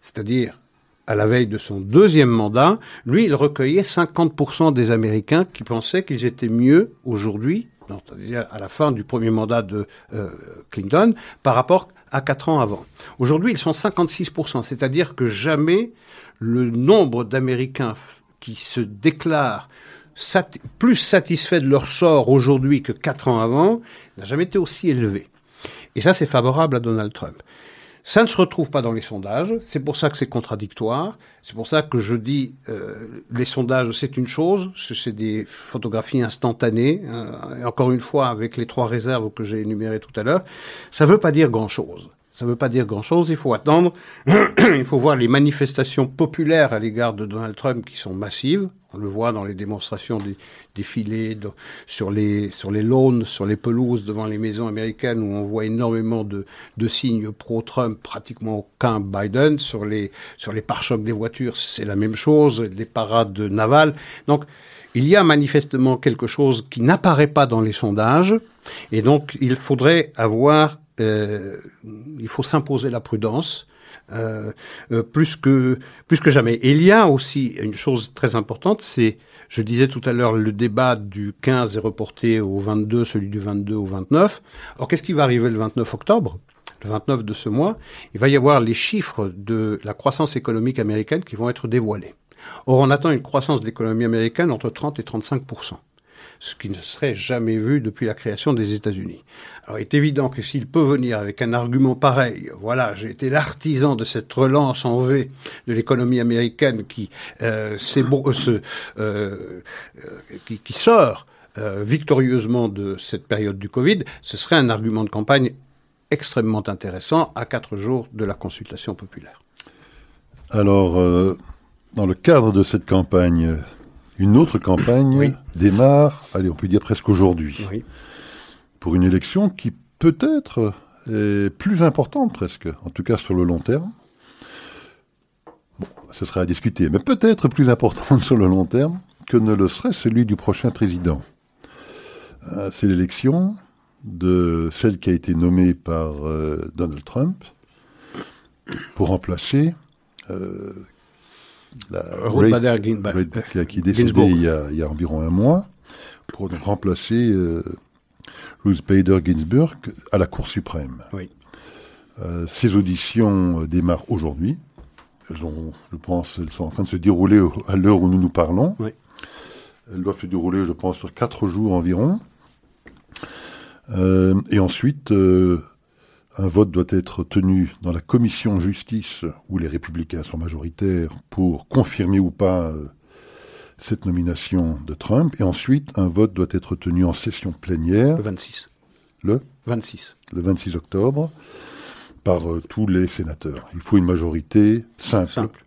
[SPEAKER 5] c'est-à-dire à la veille de son deuxième mandat, lui, il recueillait 50% des Américains qui pensaient qu'ils étaient mieux aujourd'hui, à la fin du premier mandat de euh, Clinton, par rapport à quatre ans avant. Aujourd'hui, ils sont 56%, c'est-à-dire que jamais le nombre d'Américains qui se déclarent plus satisfaits de leur sort aujourd'hui que quatre ans avant n'a jamais été aussi élevé. Et ça, c'est favorable à Donald Trump. Ça ne se retrouve pas dans les sondages, c'est pour ça que c'est contradictoire, c'est pour ça que je dis euh, les sondages c'est une chose, c'est des photographies instantanées, et encore une fois avec les trois réserves que j'ai énumérées tout à l'heure, ça ne veut pas dire grand-chose. Ça ne veut pas dire grand-chose, il faut attendre. il faut voir les manifestations populaires à l'égard de Donald Trump qui sont massives. On le voit dans les démonstrations des défilés sur les sur les lawns, sur les pelouses devant les maisons américaines où on voit énormément de, de signes pro-Trump, pratiquement aucun Biden. Sur les sur les pare-chocs des voitures, c'est la même chose. Les parades navales. Donc il y a manifestement quelque chose qui n'apparaît pas dans les sondages, et donc il faudrait avoir euh, il faut s'imposer la prudence. Euh, euh, plus que plus que jamais. Et il y a aussi une chose très importante, c'est, je disais tout à l'heure, le débat du 15 est reporté au 22, celui du 22 au 29. Alors qu'est-ce qui va arriver le 29 octobre le 29 de ce mois, il va y avoir les chiffres de la croissance économique américaine qui vont être dévoilés. Or, on attend une croissance de l'économie américaine entre 30 et 35 ce qui ne serait jamais vu depuis la création des États-Unis. Alors il est évident que s'il peut venir avec un argument pareil, voilà, j'ai été l'artisan de cette relance en V de l'économie américaine qui, euh, euh, euh, qui, sort victorieusement de cette période du Covid, ce serait un argument de campagne extrêmement intéressant à quatre jours de la consultation populaire.
[SPEAKER 4] Alors, dans le cadre de cette campagne, une autre campagne démarre, allez, on peut dire presque aujourd'hui, pour une élection qui peut-être est plus importante presque, en tout cas sur le long terme. Bon, ce sera à discuter, mais peut-être plus importante sur le long terme que ne le serait celui du prochain président. Euh, c'est l'élection de celle qui a été nommée par euh, Donald Trump pour remplacer euh,
[SPEAKER 5] la Ruth
[SPEAKER 4] qui, a décidé il y, a, il y, a, environ un mois pour remplacer euh, Ruth Bader Ginsburg à la Cour suprême.
[SPEAKER 5] Oui.
[SPEAKER 4] Euh, ces auditions euh, démarrent aujourd'hui. Elles ont, je pense, elles sont en train de se dérouler à l'heure où nous nous parlons.
[SPEAKER 5] Oui.
[SPEAKER 4] Elles doivent se dérouler, je pense, sur quatre jours environ. Euh, et ensuite, euh, un vote doit être tenu dans la commission justice, où les républicains sont majoritaires, pour confirmer ou pas euh, cette nomination de Trump. Et ensuite, un vote doit être tenu en session plénière.
[SPEAKER 5] Le 26.
[SPEAKER 4] Le?
[SPEAKER 5] 26.
[SPEAKER 4] Le 26 octobre, par euh, tous les sénateurs. Il faut une majorité simple.
[SPEAKER 5] simple.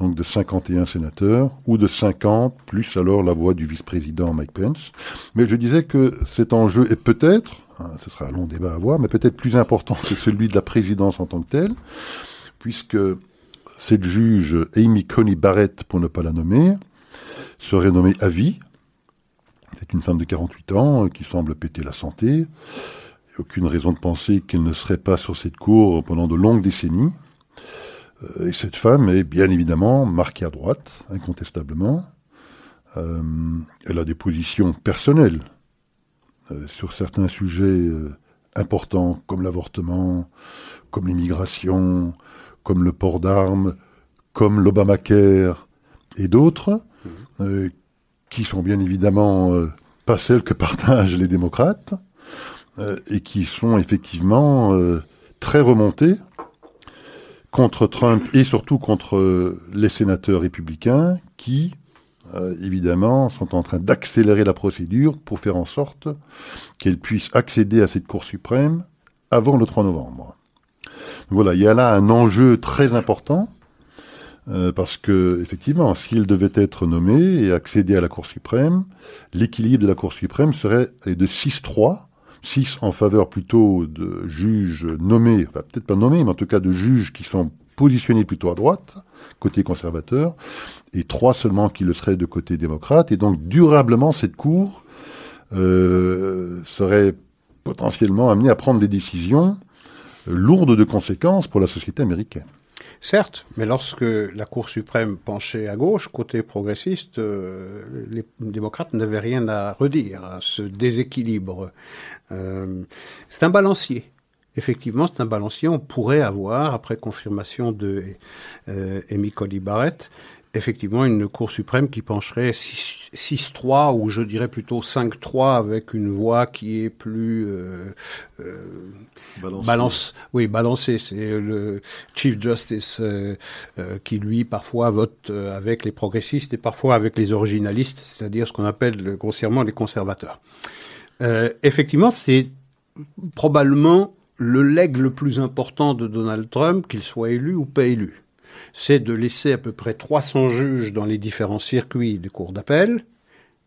[SPEAKER 4] Donc de 51 sénateurs, ou de 50, plus alors la voix du vice-président Mike Pence. Mais je disais que cet enjeu est peut-être, Hein, ce sera un long débat à voir, mais peut-être plus important que celui de la présidence en tant que telle, puisque cette juge Amy Coney Barrett, pour ne pas la nommer, serait nommée à vie. C'est une femme de 48 ans euh, qui semble péter la santé. Aucune raison de penser qu'elle ne serait pas sur cette cour pendant de longues décennies. Euh, et cette femme est bien évidemment marquée à droite, incontestablement. Euh, elle a des positions personnelles sur certains sujets euh, importants comme l'avortement, comme l'immigration, comme le port d'armes, comme l'Obamacare et d'autres, mmh. euh, qui sont bien évidemment pas celles que partagent les démocrates, et qui sont effectivement très remontées contre Trump et surtout contre les sénateurs républicains qui, euh, évidemment, sont en train d'accélérer la procédure pour faire en sorte qu'elle puisse accéder à cette Cour suprême avant le 3 novembre. voilà, il y a là un enjeu très important, euh, parce que, effectivement, s'il devait être nommé et accéder à la Cour suprême, l'équilibre de la Cour suprême serait de 6-3, 6 en faveur plutôt de juges nommés, enfin peut-être pas nommés, mais en tout cas de juges qui sont positionnés plutôt à droite, côté conservateur, et trois seulement qui le seraient de côté démocrate. Et donc, durablement, cette Cour euh, serait potentiellement amenée à prendre des décisions lourdes de conséquences pour la société américaine.
[SPEAKER 5] Certes, mais lorsque la Cour suprême penchait à gauche, côté progressiste, euh, les démocrates n'avaient rien à redire à ce déséquilibre. Euh, c'est un balancier. Effectivement, c'est un balancier. On pourrait avoir, après confirmation de euh, Amy Cody Barrett, effectivement une Cour suprême qui pencherait 6-3 ou je dirais plutôt 5-3 avec une voix qui est plus euh, euh, balance, oui balancée. C'est le Chief Justice euh, euh, qui lui parfois vote euh, avec les progressistes et parfois avec les originalistes, c'est-à-dire ce qu'on appelle grossièrement les conservateurs. effectivement, c'est probablement le legs le plus important de Donald Trump, qu'il soit élu ou pas élu. C'est de laisser à peu près 300 juges dans les différents circuits des cours d'appel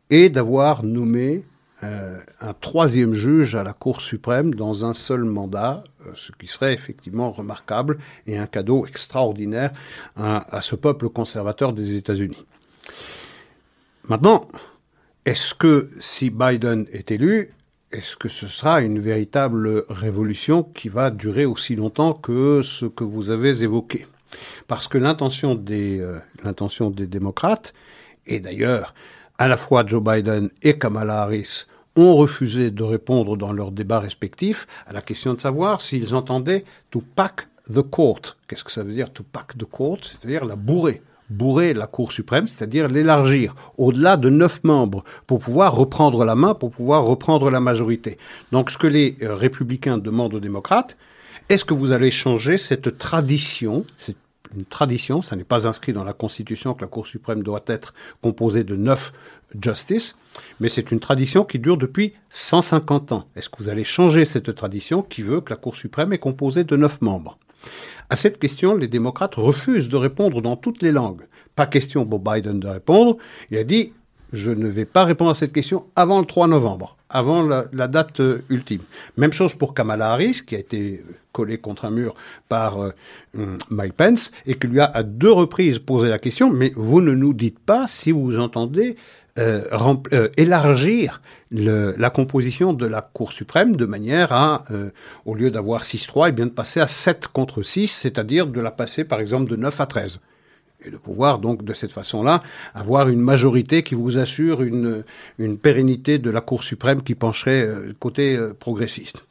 [SPEAKER 5] et d'avoir nommé euh, un troisième juge à la Cour suprême dans un seul mandat, euh, ce qui serait effectivement remarquable et un cadeau extraordinaire à ce peuple conservateur des États-Unis. Maintenant, est-ce que si Biden est élu, est-ce que ce sera une véritable révolution qui va durer aussi longtemps que ce que vous avez évoqué? Parce que l'intention des, euh, l'intention des démocrates, et d'ailleurs à la fois Joe Biden et Kamala Harris ont refusé de répondre dans leurs débats respectifs à la question de savoir s'ils entendaient to pack the court. Qu'est-ce que ça veut dire to pack the court? C'est-à-dire la bourrer bourrer la Cour suprême, c'est-à-dire l'élargir au-delà de neuf membres pour pouvoir reprendre la main, pour pouvoir reprendre la majorité. Donc ce que les euh, républicains demandent aux démocrates, est-ce que vous allez changer cette tradition, c'est une tradition, ça n'est pas inscrit dans la Constitution que la Cour suprême doit être composée de neuf justices, mais c'est une tradition qui dure depuis 150 ans. Est-ce que vous allez changer cette tradition qui veut que la Cour suprême est composée de neuf membres? À cette question, les démocrates refusent de répondre dans toutes les langues. Pas question pour Biden de répondre. Il a dit je ne vais pas répondre à cette question avant le 3 novembre, avant la, date euh, ultime. Même chose pour Kamala Harris, qui a été collé contre un mur par euh, Mike Pence, et qui lui a à deux reprises posé la question, mais vous ne nous dites pas si vous entendez euh, euh, élargir le, la composition de la Cour suprême de manière à, euh, au lieu d'avoir 6-3, et eh bien de passer à 7 contre 6, c'est-à-dire de la passer par exemple de 9 à 13 et de pouvoir donc de cette façon-là avoir une majorité qui vous assure une, une pérennité de la Cour suprême qui pencherait côté progressiste.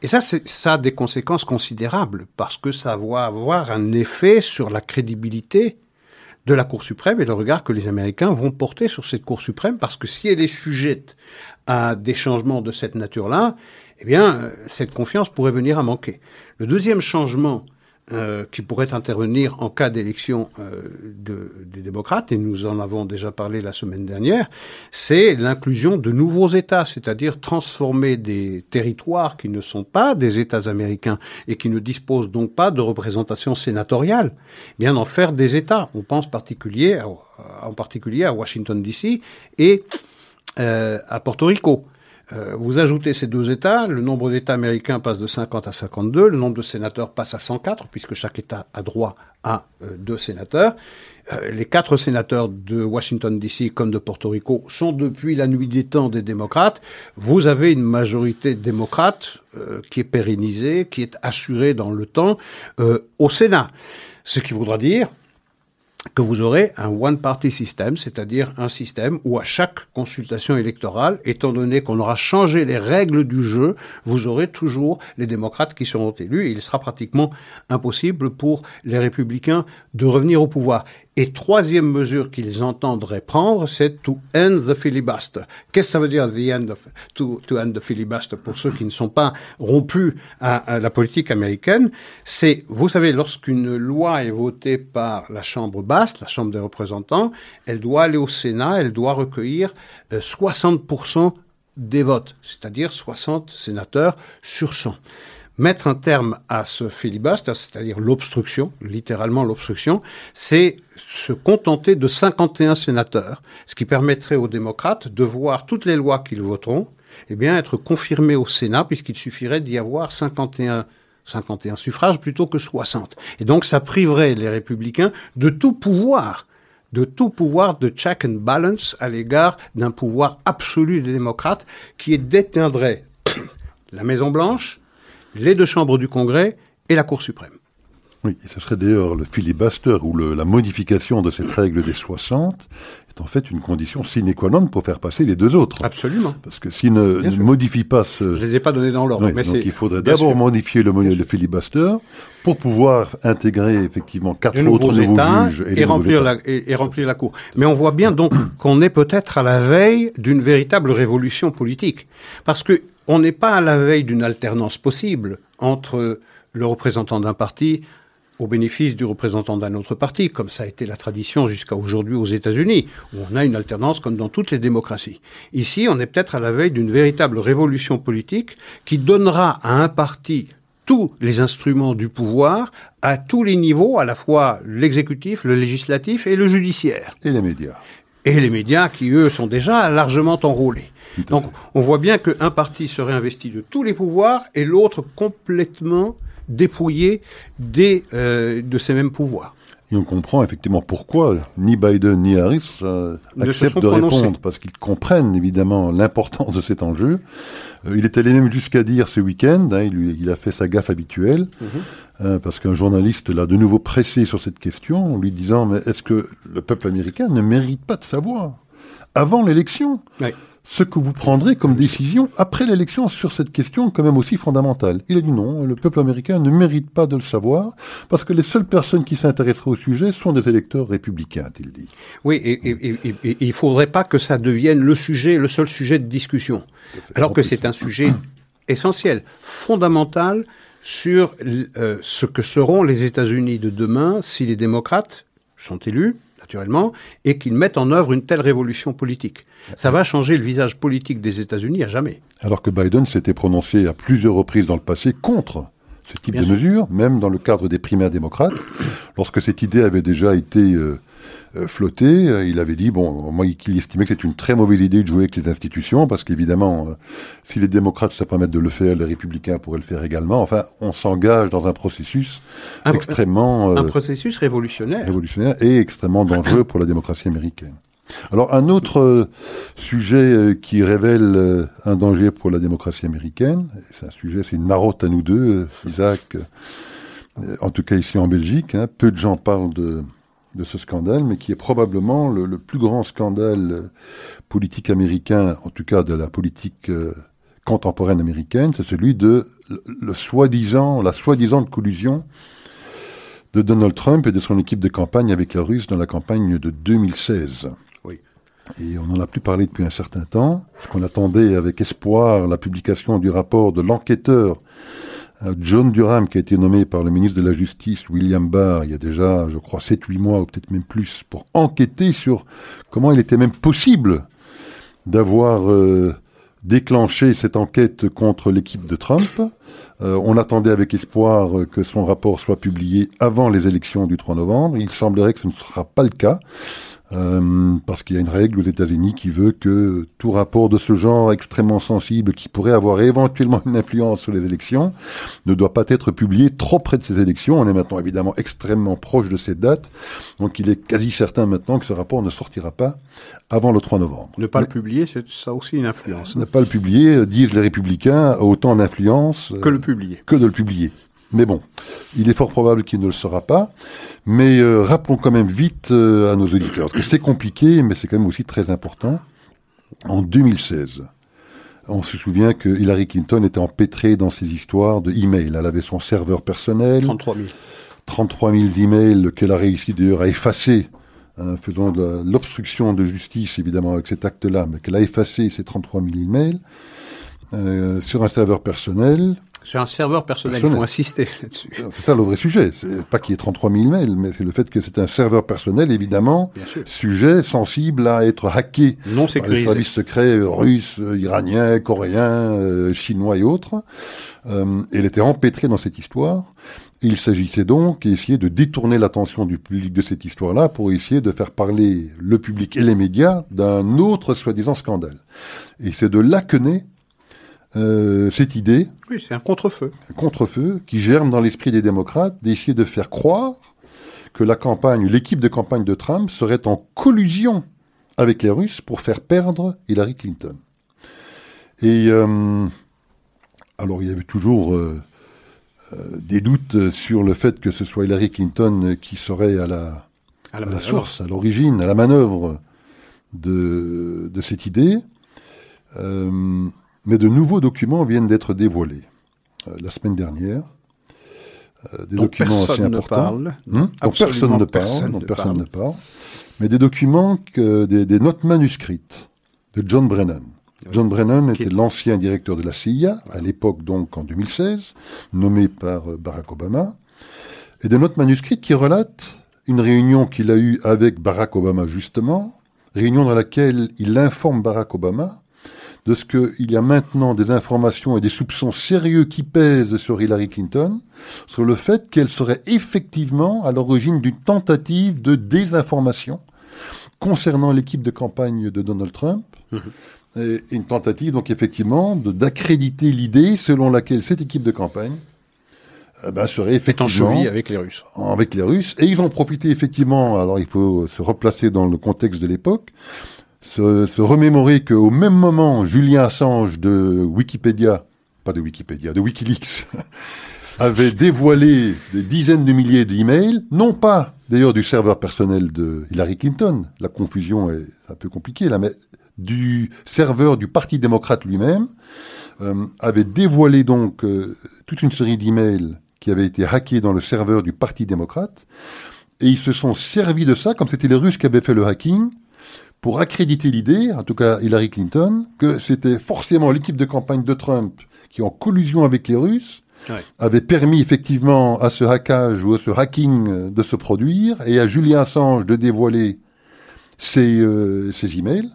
[SPEAKER 5] Et ça, ça a des conséquences considérables parce que ça va avoir un effet sur la crédibilité de la Cour suprême et le regard que les Américains vont porter sur cette Cour suprême, parce que si elle est sujette à des changements de cette nature-là, eh bien, euh, cette confiance pourrait venir à manquer. Le deuxième changement euh, qui pourrait intervenir en cas d'élection euh, de, des démocrates, et nous en avons déjà parlé la semaine dernière, c'est l'inclusion de nouveaux États, c'est-à-dire transformer des territoires qui ne sont pas des États américains et qui ne disposent donc pas de représentation sénatoriale, bien d'en faire des États. On pense particulier en particulier à Washington DC et euh, à Porto Rico. Euh, vous ajoutez ces deux États, le nombre d'États américains passe de 50 à 52, le nombre de sénateurs passe à 104, puisque chaque État a droit à euh, deux sénateurs. Euh, les quatre sénateurs de Washington DC comme de Porto Rico sont depuis la nuit des temps des démocrates. Vous avez une majorité démocrate qui est pérennisée, qui est assurée dans le temps au Sénat. Ce qui voudra dire que vous aurez un one-party system, c'est-à-dire un système où à chaque consultation électorale, étant donné qu'on aura changé les règles du jeu, vous aurez toujours les démocrates qui seront élus et il sera pratiquement impossible pour les républicains de revenir au pouvoir. Et troisième mesure qu'ils entendraient prendre, c'est to end the filibuster. Qu'est-ce que ça veut dire the end of, to, end the filibuster pour ceux qui ne sont pas rompus à, à la politique américaine? C'est, vous savez, lorsqu'une loi est votée par la Chambre basse, la Chambre des représentants, elle doit aller au Sénat, elle doit recueillir 60% euh, des votes, c'est-à-dire 60 sénateurs sur 100 mettre un terme à ce filibuster, c'est-à-dire l'obstruction, littéralement l'obstruction, c'est se contenter de 51 sénateurs, ce qui permettrait aux démocrates de voir toutes les lois qu'ils voteront, eh bien, être confirmées au Sénat, puisqu'il suffirait d'y avoir 51 51 suffrages plutôt que 60. Et donc ça priverait les républicains de tout pouvoir de tout pouvoir de check and balance à l'égard d'un pouvoir absolu des démocrates qui déteindrait la Maison Blanche, les deux chambres du Congrès et la Cour suprême.
[SPEAKER 4] Oui, et ce serait d'ailleurs le filibuster ou le, la modification de cette règle des 60 est en fait une condition sine qua non pour faire passer les deux autres.
[SPEAKER 5] Absolument.
[SPEAKER 4] Parce que s'il ne, ne modifie pas ce...
[SPEAKER 5] Je les ai pas donnés dans l'ordre.
[SPEAKER 4] mais donc il faudrait d'abord modifier le, le filibuster pour pouvoir intégrer effectivement quatre autres nouveaux États juges
[SPEAKER 5] et, et remplir la, et, et, remplir la Cour. Mais on voit bien donc qu'on est peut-être à la veille d'une véritable révolution politique. Parce que on n'est pas à la veille d'une alternance possible entre le représentant d'un parti au bénéfice du représentant d'un autre parti, comme ça a été la tradition jusqu'à aujourd'hui aux États-Unis, où on a une alternance comme dans toutes les démocraties. Ici, on est peut-être à la veille d'une véritable révolution politique qui donnera à un parti tous les instruments du pouvoir à tous les niveaux, à la fois l'exécutif, le législatif et le judiciaire.
[SPEAKER 4] Et les médias.
[SPEAKER 5] Et les médias qui, eux, sont déjà largement enrôlés. Donc, on voit bien qu'un parti serait investi de tous les pouvoirs et l'autre complètement dépouillé des, euh, de ces mêmes pouvoirs.
[SPEAKER 4] Et on comprend effectivement pourquoi ni Biden ni Harris euh, acceptent de répondre, parce qu'ils comprennent évidemment l'importance de cet enjeu. Euh, il est allé même jusqu'à dire ce week-end, hein, il, il, a fait sa gaffe habituelle, mm -hmm. parce qu'un journaliste l'a de nouveau pressé sur cette question, en lui disant mais est-ce que le peuple américain ne mérite pas de savoir? Avant l'élection
[SPEAKER 5] oui
[SPEAKER 4] ce que vous prendrez comme décision après l'élection sur cette question quand même aussi fondamentale. Il a dit non, le peuple américain ne mérite pas de le savoir parce que les seules personnes qui s'intéresseraient au sujet sont des électeurs républicains, a-t-il dit.
[SPEAKER 5] Oui, et, et, et, et il faudrait pas que ça devienne le sujet, le seul sujet de discussion, alors que c'est un sujet essentiel, fondamental sur euh, ce que seront les États-Unis de demain si les démocrates sont élus et qu'ils mettent en œuvre une telle révolution politique. Ça va changer le visage politique des États-Unis à jamais.
[SPEAKER 4] Alors que Biden s'était prononcé à plusieurs reprises dans le passé contre ce type Bien de sûr. mesures, même dans le cadre des primaires démocrates, lorsque cette idée avait déjà été euh, euh, flottée, euh, il avait dit, bon, moi, qu'il estimait que c'est une très mauvaise idée de jouer avec les institutions, parce qu'évidemment, euh, si les démocrates se permettent de le faire, les républicains pourraient le faire également. Enfin, on s'engage dans un processus un, extrêmement...
[SPEAKER 5] un processus révolutionnaire.
[SPEAKER 4] Révolutionnaire et extrêmement dangereux pour la démocratie américaine. Alors un autre euh, sujet euh, qui révèle euh, un danger pour la démocratie américaine, c'est un sujet, c'est une à nous deux, Isaac, en tout cas ici en Belgique, hein, peu de gens parlent de, ce scandale, mais qui est probablement le, plus grand scandale politique américain, en tout cas de la politique contemporaine américaine, c'est celui de la soi-disant collusion de Donald Trump et de son équipe de campagne avec la Russe dans la campagne de 2016. Et on n'en a plus parlé depuis un certain temps, parce qu'on attendait avec espoir la publication du rapport de l'enquêteur euh, John Durham, qui a été nommé par le ministre de la Justice, William Barr, il y a déjà, je crois, 7-8 mois, ou peut-être même plus, pour enquêter sur comment il était même possible d'avoir euh, déclenché cette enquête contre l'équipe de Trump. Euh, on attendait avec espoir que son rapport soit publié avant les élections du 3 novembre. Il semblerait que ce ne sera pas le cas. Euh, parce qu'il y a une règle aux États-Unis qui veut que tout rapport de ce genre extrêmement sensible, qui pourrait avoir éventuellement une influence sur les élections, ne doit pas être publié trop près de ces élections. On est maintenant évidemment extrêmement proche de cette date, donc il est quasi certain maintenant que ce rapport ne sortira pas avant le 3 novembre.
[SPEAKER 5] Ne pas Mais, le publier, c'est ça aussi une influence.
[SPEAKER 4] Ne pas le publier, disent les républicains, a autant d'influence
[SPEAKER 5] que le publier.
[SPEAKER 4] Que de le publier. Mais bon, il est fort probable qu'il ne le sera pas. Mais euh, rappelons quand même vite euh, à nos auditeurs, parce que c'est compliqué, mais c'est quand même aussi très important. En 2016, on se souvient que Hillary Clinton était empêtrée dans ses histoires de emails. Elle avait son serveur personnel.
[SPEAKER 5] 33 000.
[SPEAKER 4] 33 000 emails qu'elle a réussi d'ailleurs à effacer, hein, faisant de l'obstruction de justice évidemment avec cet acte-là, mais qu'elle a effacé ces 33 000 emails euh, sur un serveur personnel.
[SPEAKER 5] Sur un serveur personnel, personnel. il faut insister là-dessus.
[SPEAKER 4] C'est ça le vrai sujet. C'est pas qu'il y ait 33 000 mails, mais c'est le fait que c'est un serveur personnel, évidemment, sujet, sensible à être hacké
[SPEAKER 5] non
[SPEAKER 4] par les services secrets russes, iraniens, coréens, euh, chinois et autres. Euh, elle était empêtrée dans cette histoire. Il s'agissait donc d'essayer de détourner l'attention du public de cette histoire-là pour essayer de faire parler le public et les médias d'un autre soi-disant scandale. Et c'est de là que naît euh, cette idée.
[SPEAKER 5] Oui, c'est un contre-feu.
[SPEAKER 4] Un contre-feu qui germe dans l'esprit des démocrates d'essayer de faire croire que la campagne, l'équipe de campagne de Trump serait en collusion avec les Russes pour faire perdre Hillary Clinton. Et euh, alors il y avait toujours euh, des doutes sur le fait que ce soit Hillary Clinton qui serait à la, à la, à la source, à l'origine, à la manœuvre de, de cette idée. Mais de nouveaux documents viennent d'être dévoilés euh, la semaine dernière.
[SPEAKER 5] Euh, des donc documents assez importants. Ne parle.
[SPEAKER 4] Hum donc personne ne parle.
[SPEAKER 5] Personne
[SPEAKER 4] donc
[SPEAKER 5] ne
[SPEAKER 4] personne
[SPEAKER 5] parle.
[SPEAKER 4] ne parle. Mais des documents, que, des, des, notes manuscrites de John Brennan. John Brennan était l'ancien directeur de la CIA, à l'époque donc en 2016, nommé par euh, Barack Obama, et des notes manuscrites qui relatent une réunion qu'il a eue avec Barack Obama justement, réunion dans laquelle il informe Barack Obama de ce qu'il y a maintenant des informations et des soupçons sérieux qui pèsent sur Hillary Clinton, sur le fait qu'elle serait effectivement à l'origine d'une tentative de désinformation concernant l'équipe de campagne de Donald Trump. Mhm. Et une tentative, donc effectivement, d'accréditer l'idée selon laquelle cette équipe de campagne eh ben, serait effectivement
[SPEAKER 5] avec les Russes.
[SPEAKER 4] Avec les Russes, et ils ont profité effectivement. Alors il faut se replacer dans le contexte de l'époque, se, remémorer qu'au même moment, Julien Assange de Wikipédia, pas de Wikipédia, de WikiLeaks, avait dévoilé des dizaines de milliers d'emails, non pas d'ailleurs du serveur personnel de Hillary Clinton, la confusion est un peu compliquée là, mais du serveur du Parti démocrate lui-même, euh, avait dévoilé donc euh, toute une série d'emails qui avaient été hackés dans le serveur du Parti démocrate, et ils se sont servis de ça, comme c'était les Russes qui avaient fait le hacking, pour accréditer l'idée, en tout cas Hillary Clinton, que c'était forcément l'équipe de campagne de Trump qui, en collusion avec les Russes, avait permis effectivement à ce hackage ou à ce hacking de se produire et à Julien Assange de dévoiler ses, euh, ses emails,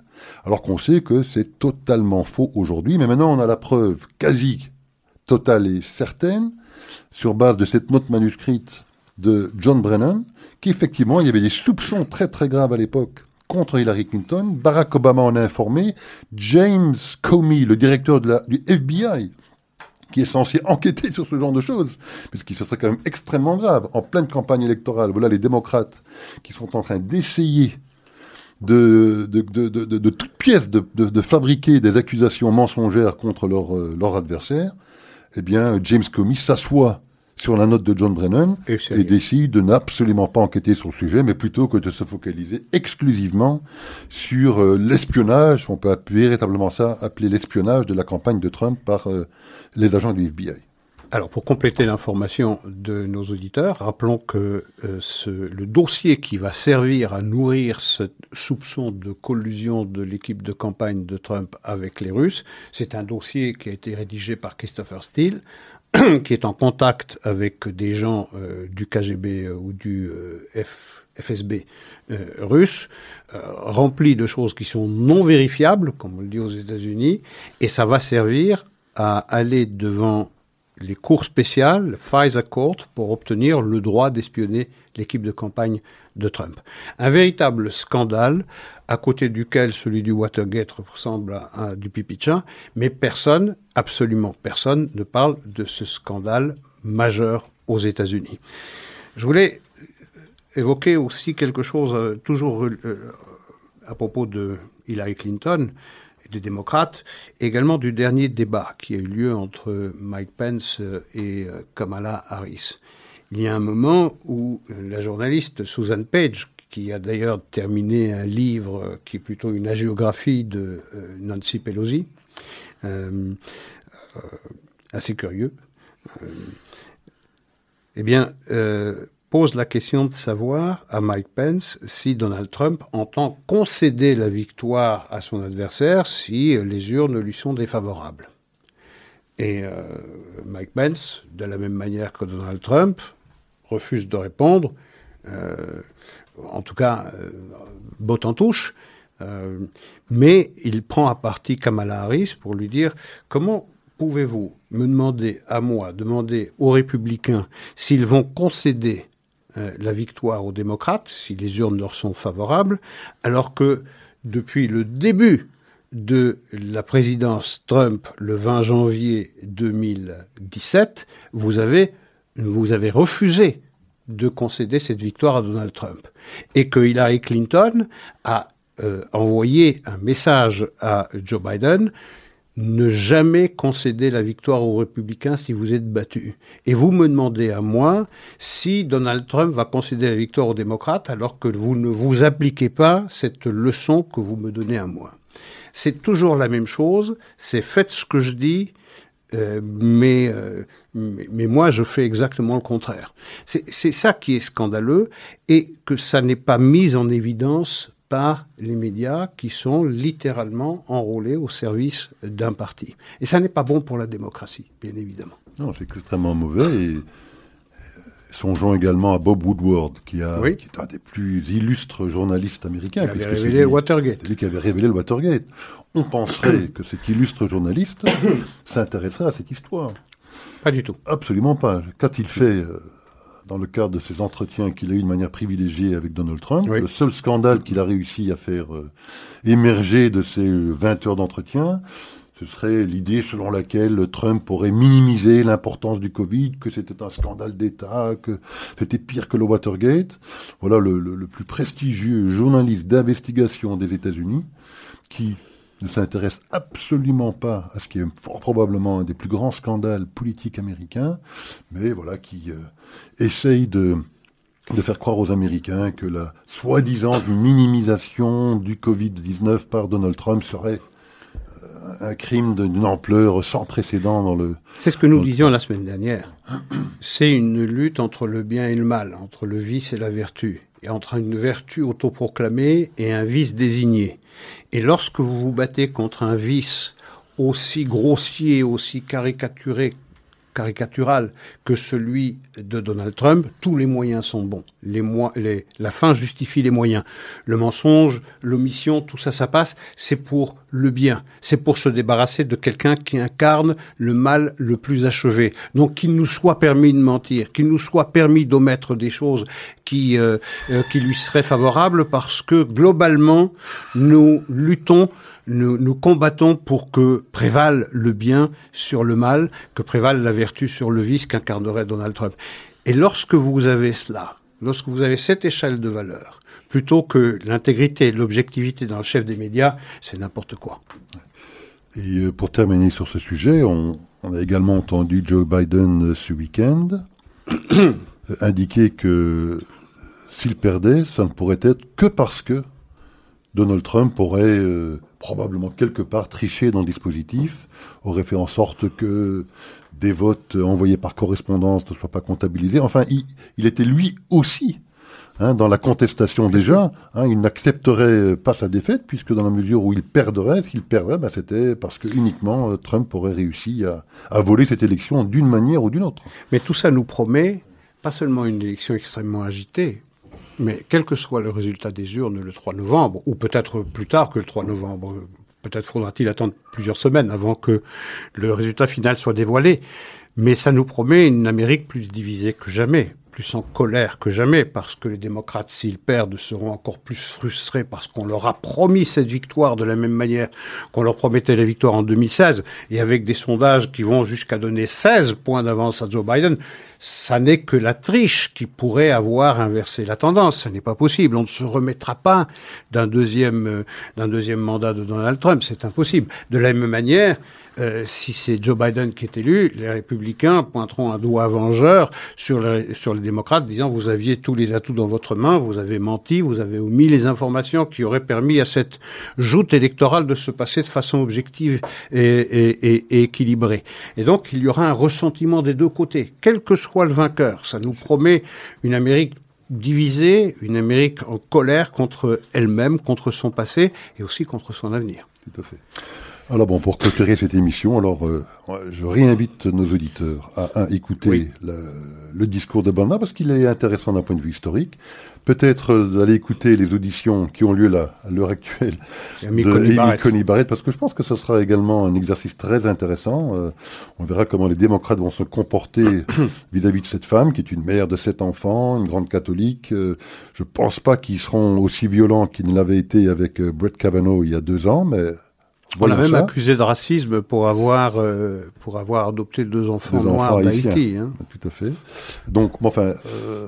[SPEAKER 4] alors qu'on sait que c'est totalement faux aujourd'hui. Mais maintenant, on a la preuve quasi totale et certaine, sur base de cette note manuscrite de John Brennan, qu'effectivement, il y avait des soupçons très très graves à l'époque contre Hillary Clinton. Barack Obama en a informé. James Comey, le directeur du FBI, qui est censé enquêter sur ce genre de choses, puisqu'il se serait quand même extrêmement grave, en pleine campagne électorale, voilà les démocrates qui sont en train d'essayer de, de, de, de, toutes pièces de, fabriquer des accusations mensongères contre leur, euh, leur adversaire, eh bien, James Comey s'assoit sur la note de John Brennan et, décide de n'absolument pas enquêter sur le sujet, mais plutôt que de se focaliser exclusivement sur euh, l'espionnage, on peut véritablement ça appeler l'espionnage de la campagne de Trump par euh, les agents du FBI.
[SPEAKER 5] Alors, pour compléter l'information de nos auditeurs, rappelons que euh, ce, le dossier qui va servir à nourrir ce soupçon de collusion de l'équipe de campagne de Trump avec les Russes, c'est un dossier qui a été rédigé par Christopher Steele, qui est en contact avec des gens euh, du KGB euh, ou du FSB russe, rempli de choses qui sont non vérifiables, comme on le dit aux États-Unis, et ça va servir à aller devant les cours spéciales, le FISA Court, pour obtenir le droit d'espionner l'équipe de campagne de Trump. Un véritable scandale, à côté duquel celui du Watergate ressemble à, du pipichin, mais personne, absolument personne, ne parle de ce scandale majeur aux États-Unis. Je voulais évoquer aussi quelque chose, euh, toujours euh, à propos de Hillary Clinton, des démocrates, également du dernier débat qui a eu lieu entre Mike Pence et euh, Kamala Harris. Il y a un moment où la journaliste Susan Page, qui a d'ailleurs terminé un livre qui est plutôt une agiographie de euh, Nancy Pelosi, euh, assez curieux, eh bien, pose la question de savoir à Mike Pence si Donald Trump entend concéder la victoire à son adversaire si les urnes lui sont défavorables. Et euh, Mike Pence, de la même manière que Donald Trump, refuse de répondre, euh, en tout cas, euh, botte en touche, mais il prend à partie Kamala Harris pour lui dire comment pouvez-vous me demander à moi, demander aux républicains s'ils vont concéder euh, la victoire aux démocrates, si les urnes leur sont favorables, alors que depuis le début de la présidence Trump le 20 janvier 2017, vous avez, vous avez refusé de concéder cette victoire à Donald Trump. Et que Hillary Clinton a euh, envoyé un message à Joe Biden ne jamais concéder la victoire aux républicains si vous êtes battu. Et vous me demandez à moi si Donald Trump va concéder la victoire aux démocrates alors que vous ne vous appliquez pas cette leçon que vous me donnez à moi. C'est toujours la même chose, c'est faites ce que je dis, euh, mais, euh, mais, mais, moi, je fais exactement le contraire. C'est ça qui est scandaleux et que ça n'est pas mis en évidence par les médias qui sont littéralement enrôlés au service d'un parti. Et ça n'est pas bon pour la démocratie, bien évidemment.
[SPEAKER 4] Non, c'est extrêmement mauvais. Et Songeons également à Bob Woodward, qui, a,
[SPEAKER 5] Oui.
[SPEAKER 4] qui est un des plus illustres journalistes américains.
[SPEAKER 5] Il avait révélé
[SPEAKER 4] lui-
[SPEAKER 5] le Watergate.
[SPEAKER 4] C'est lui qui avait révélé le Watergate. On penserait que cet illustre journaliste s'intéresserait à cette histoire.
[SPEAKER 5] Pas du tout.
[SPEAKER 4] Absolument pas. Qu'a-t-il fait euh, dans le cadre de ces entretiens qu'il a eu de manière privilégiée avec Donald Trump
[SPEAKER 5] Oui.
[SPEAKER 4] Le seul scandale qu'il a réussi à faire euh, émerger de ces euh, 20 heures d'entretien, ce serait l'idée selon laquelle Trump aurait minimisé l'importance du Covid, que c'était un scandale d'État, que c'était pire que le Watergate. Voilà le, le- le plus prestigieux journaliste d'investigation des États-Unis qui ne s'intéresse absolument pas à ce qui est fort probablement un des plus grands scandales politiques américains, mais voilà, qui euh, essaye de, de faire croire aux Américains que la soi-disant minimisation du Covid-19 par Donald Trump serait euh, un crime d'une ampleur sans précédent dans le...
[SPEAKER 5] C'est ce que nous disions la semaine dernière. C'est une lutte entre le bien et le mal, entre le vice et la vertu, entre une vertu autoproclamée et un vice désigné. Et lorsque vous vous battez contre un vice aussi grossier, aussi caricaturé, caricatural que celui de Donald Trump, tous les moyens sont bons. Les les- la fin justifie les moyens. Le mensonge, l'omission, tout ça, ça passe. C'est pour le bien. C'est pour se débarrasser de quelqu'un qui incarne le mal le plus achevé. Donc qu'il nous soit permis de mentir, qu'il nous soit permis d'omettre des choses qui, euh, euh, qui lui seraient favorables parce que globalement, nous luttons nous, nous combattons pour que prévale le bien sur le mal, que prévale la vertu sur le vice qu'incarnerait Donald Trump. Et lorsque vous avez cela, lorsque vous avez cette échelle de valeur, plutôt que l'intégrité et l'objectivité dans le chef des médias, c'est n'importe quoi.
[SPEAKER 4] Et euh, pour terminer sur ce sujet, on, on a également entendu Joe Biden euh, ce week-end euh, indiquer que s'il perdait, ça ne pourrait être que parce que Donald Trump aurait euh, probablement quelque part triché dans le dispositif, aurait fait en sorte que des votes envoyés par correspondance ne soient pas comptabilisés. Enfin, il, était lui aussi hein, dans la contestation déjà. hein, il n'accepterait pas sa défaite, puisque dans la mesure où il perdrait, s'il perdrait, ben, c'était parce que uniquement euh, Trump aurait réussi à voler cette élection d'une manière ou d'une autre.
[SPEAKER 5] Mais tout ça nous promet pas seulement une élection extrêmement agitée, mais quel que soit le résultat des urnes le 3 novembre, ou peut-être plus tard que le 3 novembre, peut-être faudra-t-il attendre plusieurs semaines avant que le résultat final soit dévoilé, mais ça nous promet une Amérique plus divisée que jamais, plus en colère que jamais, parce que les démocrates, s'ils perdent, seront encore plus frustrés parce qu'on leur a promis cette victoire de la même manière qu'on leur promettait la victoire en 2016, et avec des sondages qui vont jusqu'à donner 16 points d'avance à Joe Biden, ça n'est que la triche qui pourrait avoir inversé la tendance. Ce n'est pas possible. On ne se remettra pas d'un deuxième, euh, d'un deuxième mandat de Donald Trump. C'est impossible. De la même manière, euh, si c'est Joe Biden qui est élu, les républicains pointeront un doigt vengeur sur les, sur les démocrates, disant vous aviez tous les atouts dans votre main, vous avez menti, vous avez omis les informations qui auraient permis à cette joute électorale de se passer de façon objective et, et équilibrée. Et donc il y aura un ressentiment des deux côtés, quel que soit le vainqueur. Ça nous promet une Amérique divisée, une Amérique en colère contre elle-même, contre son passé et aussi contre son avenir.
[SPEAKER 4] Tout à fait. Alors bon, pour clôturer cette émission, alors euh, je réinvite nos auditeurs à, écouter
[SPEAKER 5] Oui.
[SPEAKER 4] le, le discours de Bernard parce qu'il est intéressant d'un point de vue historique. Peut-être euh, d'aller écouter les auditions qui ont lieu là, à l'heure actuelle de Amy
[SPEAKER 5] Barrett.
[SPEAKER 4] Parce que je pense que ce sera également un exercice très intéressant. Euh, on verra comment les démocrates vont se comporter vis-à-vis de cette femme, qui est une mère de sept enfants, une grande catholique. Euh, je pense pas qu'ils seront aussi violents qu'ils ne l'avaient été avec Brett Kavanaugh il y a deux ans, mais
[SPEAKER 5] On l'a même accusé de racisme pour avoir, euh, pour avoir adopté deux enfants noirs d'Haïti. Hein.
[SPEAKER 4] Tout à fait. Donc, bon, enfin, euh,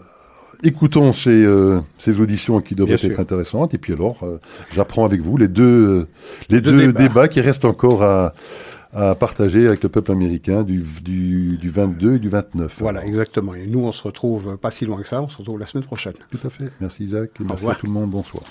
[SPEAKER 4] écoutons ces, euh, ces auditions qui devraient
[SPEAKER 5] Bien
[SPEAKER 4] être
[SPEAKER 5] sûr.
[SPEAKER 4] intéressantes. Et puis alors, j'apprends avec vous les deux, les
[SPEAKER 5] Deux
[SPEAKER 4] deux
[SPEAKER 5] débats.
[SPEAKER 4] débats. qui restent encore à, à partager avec le peuple américain du, du, du 22 et du 29.
[SPEAKER 5] Voilà,
[SPEAKER 4] Alors,
[SPEAKER 5] exactement. Et nous, on se retrouve pas si loin que ça. On se retrouve la semaine prochaine.
[SPEAKER 4] Tout à fait. Merci Isaac et merci à tout le monde. Bonsoir.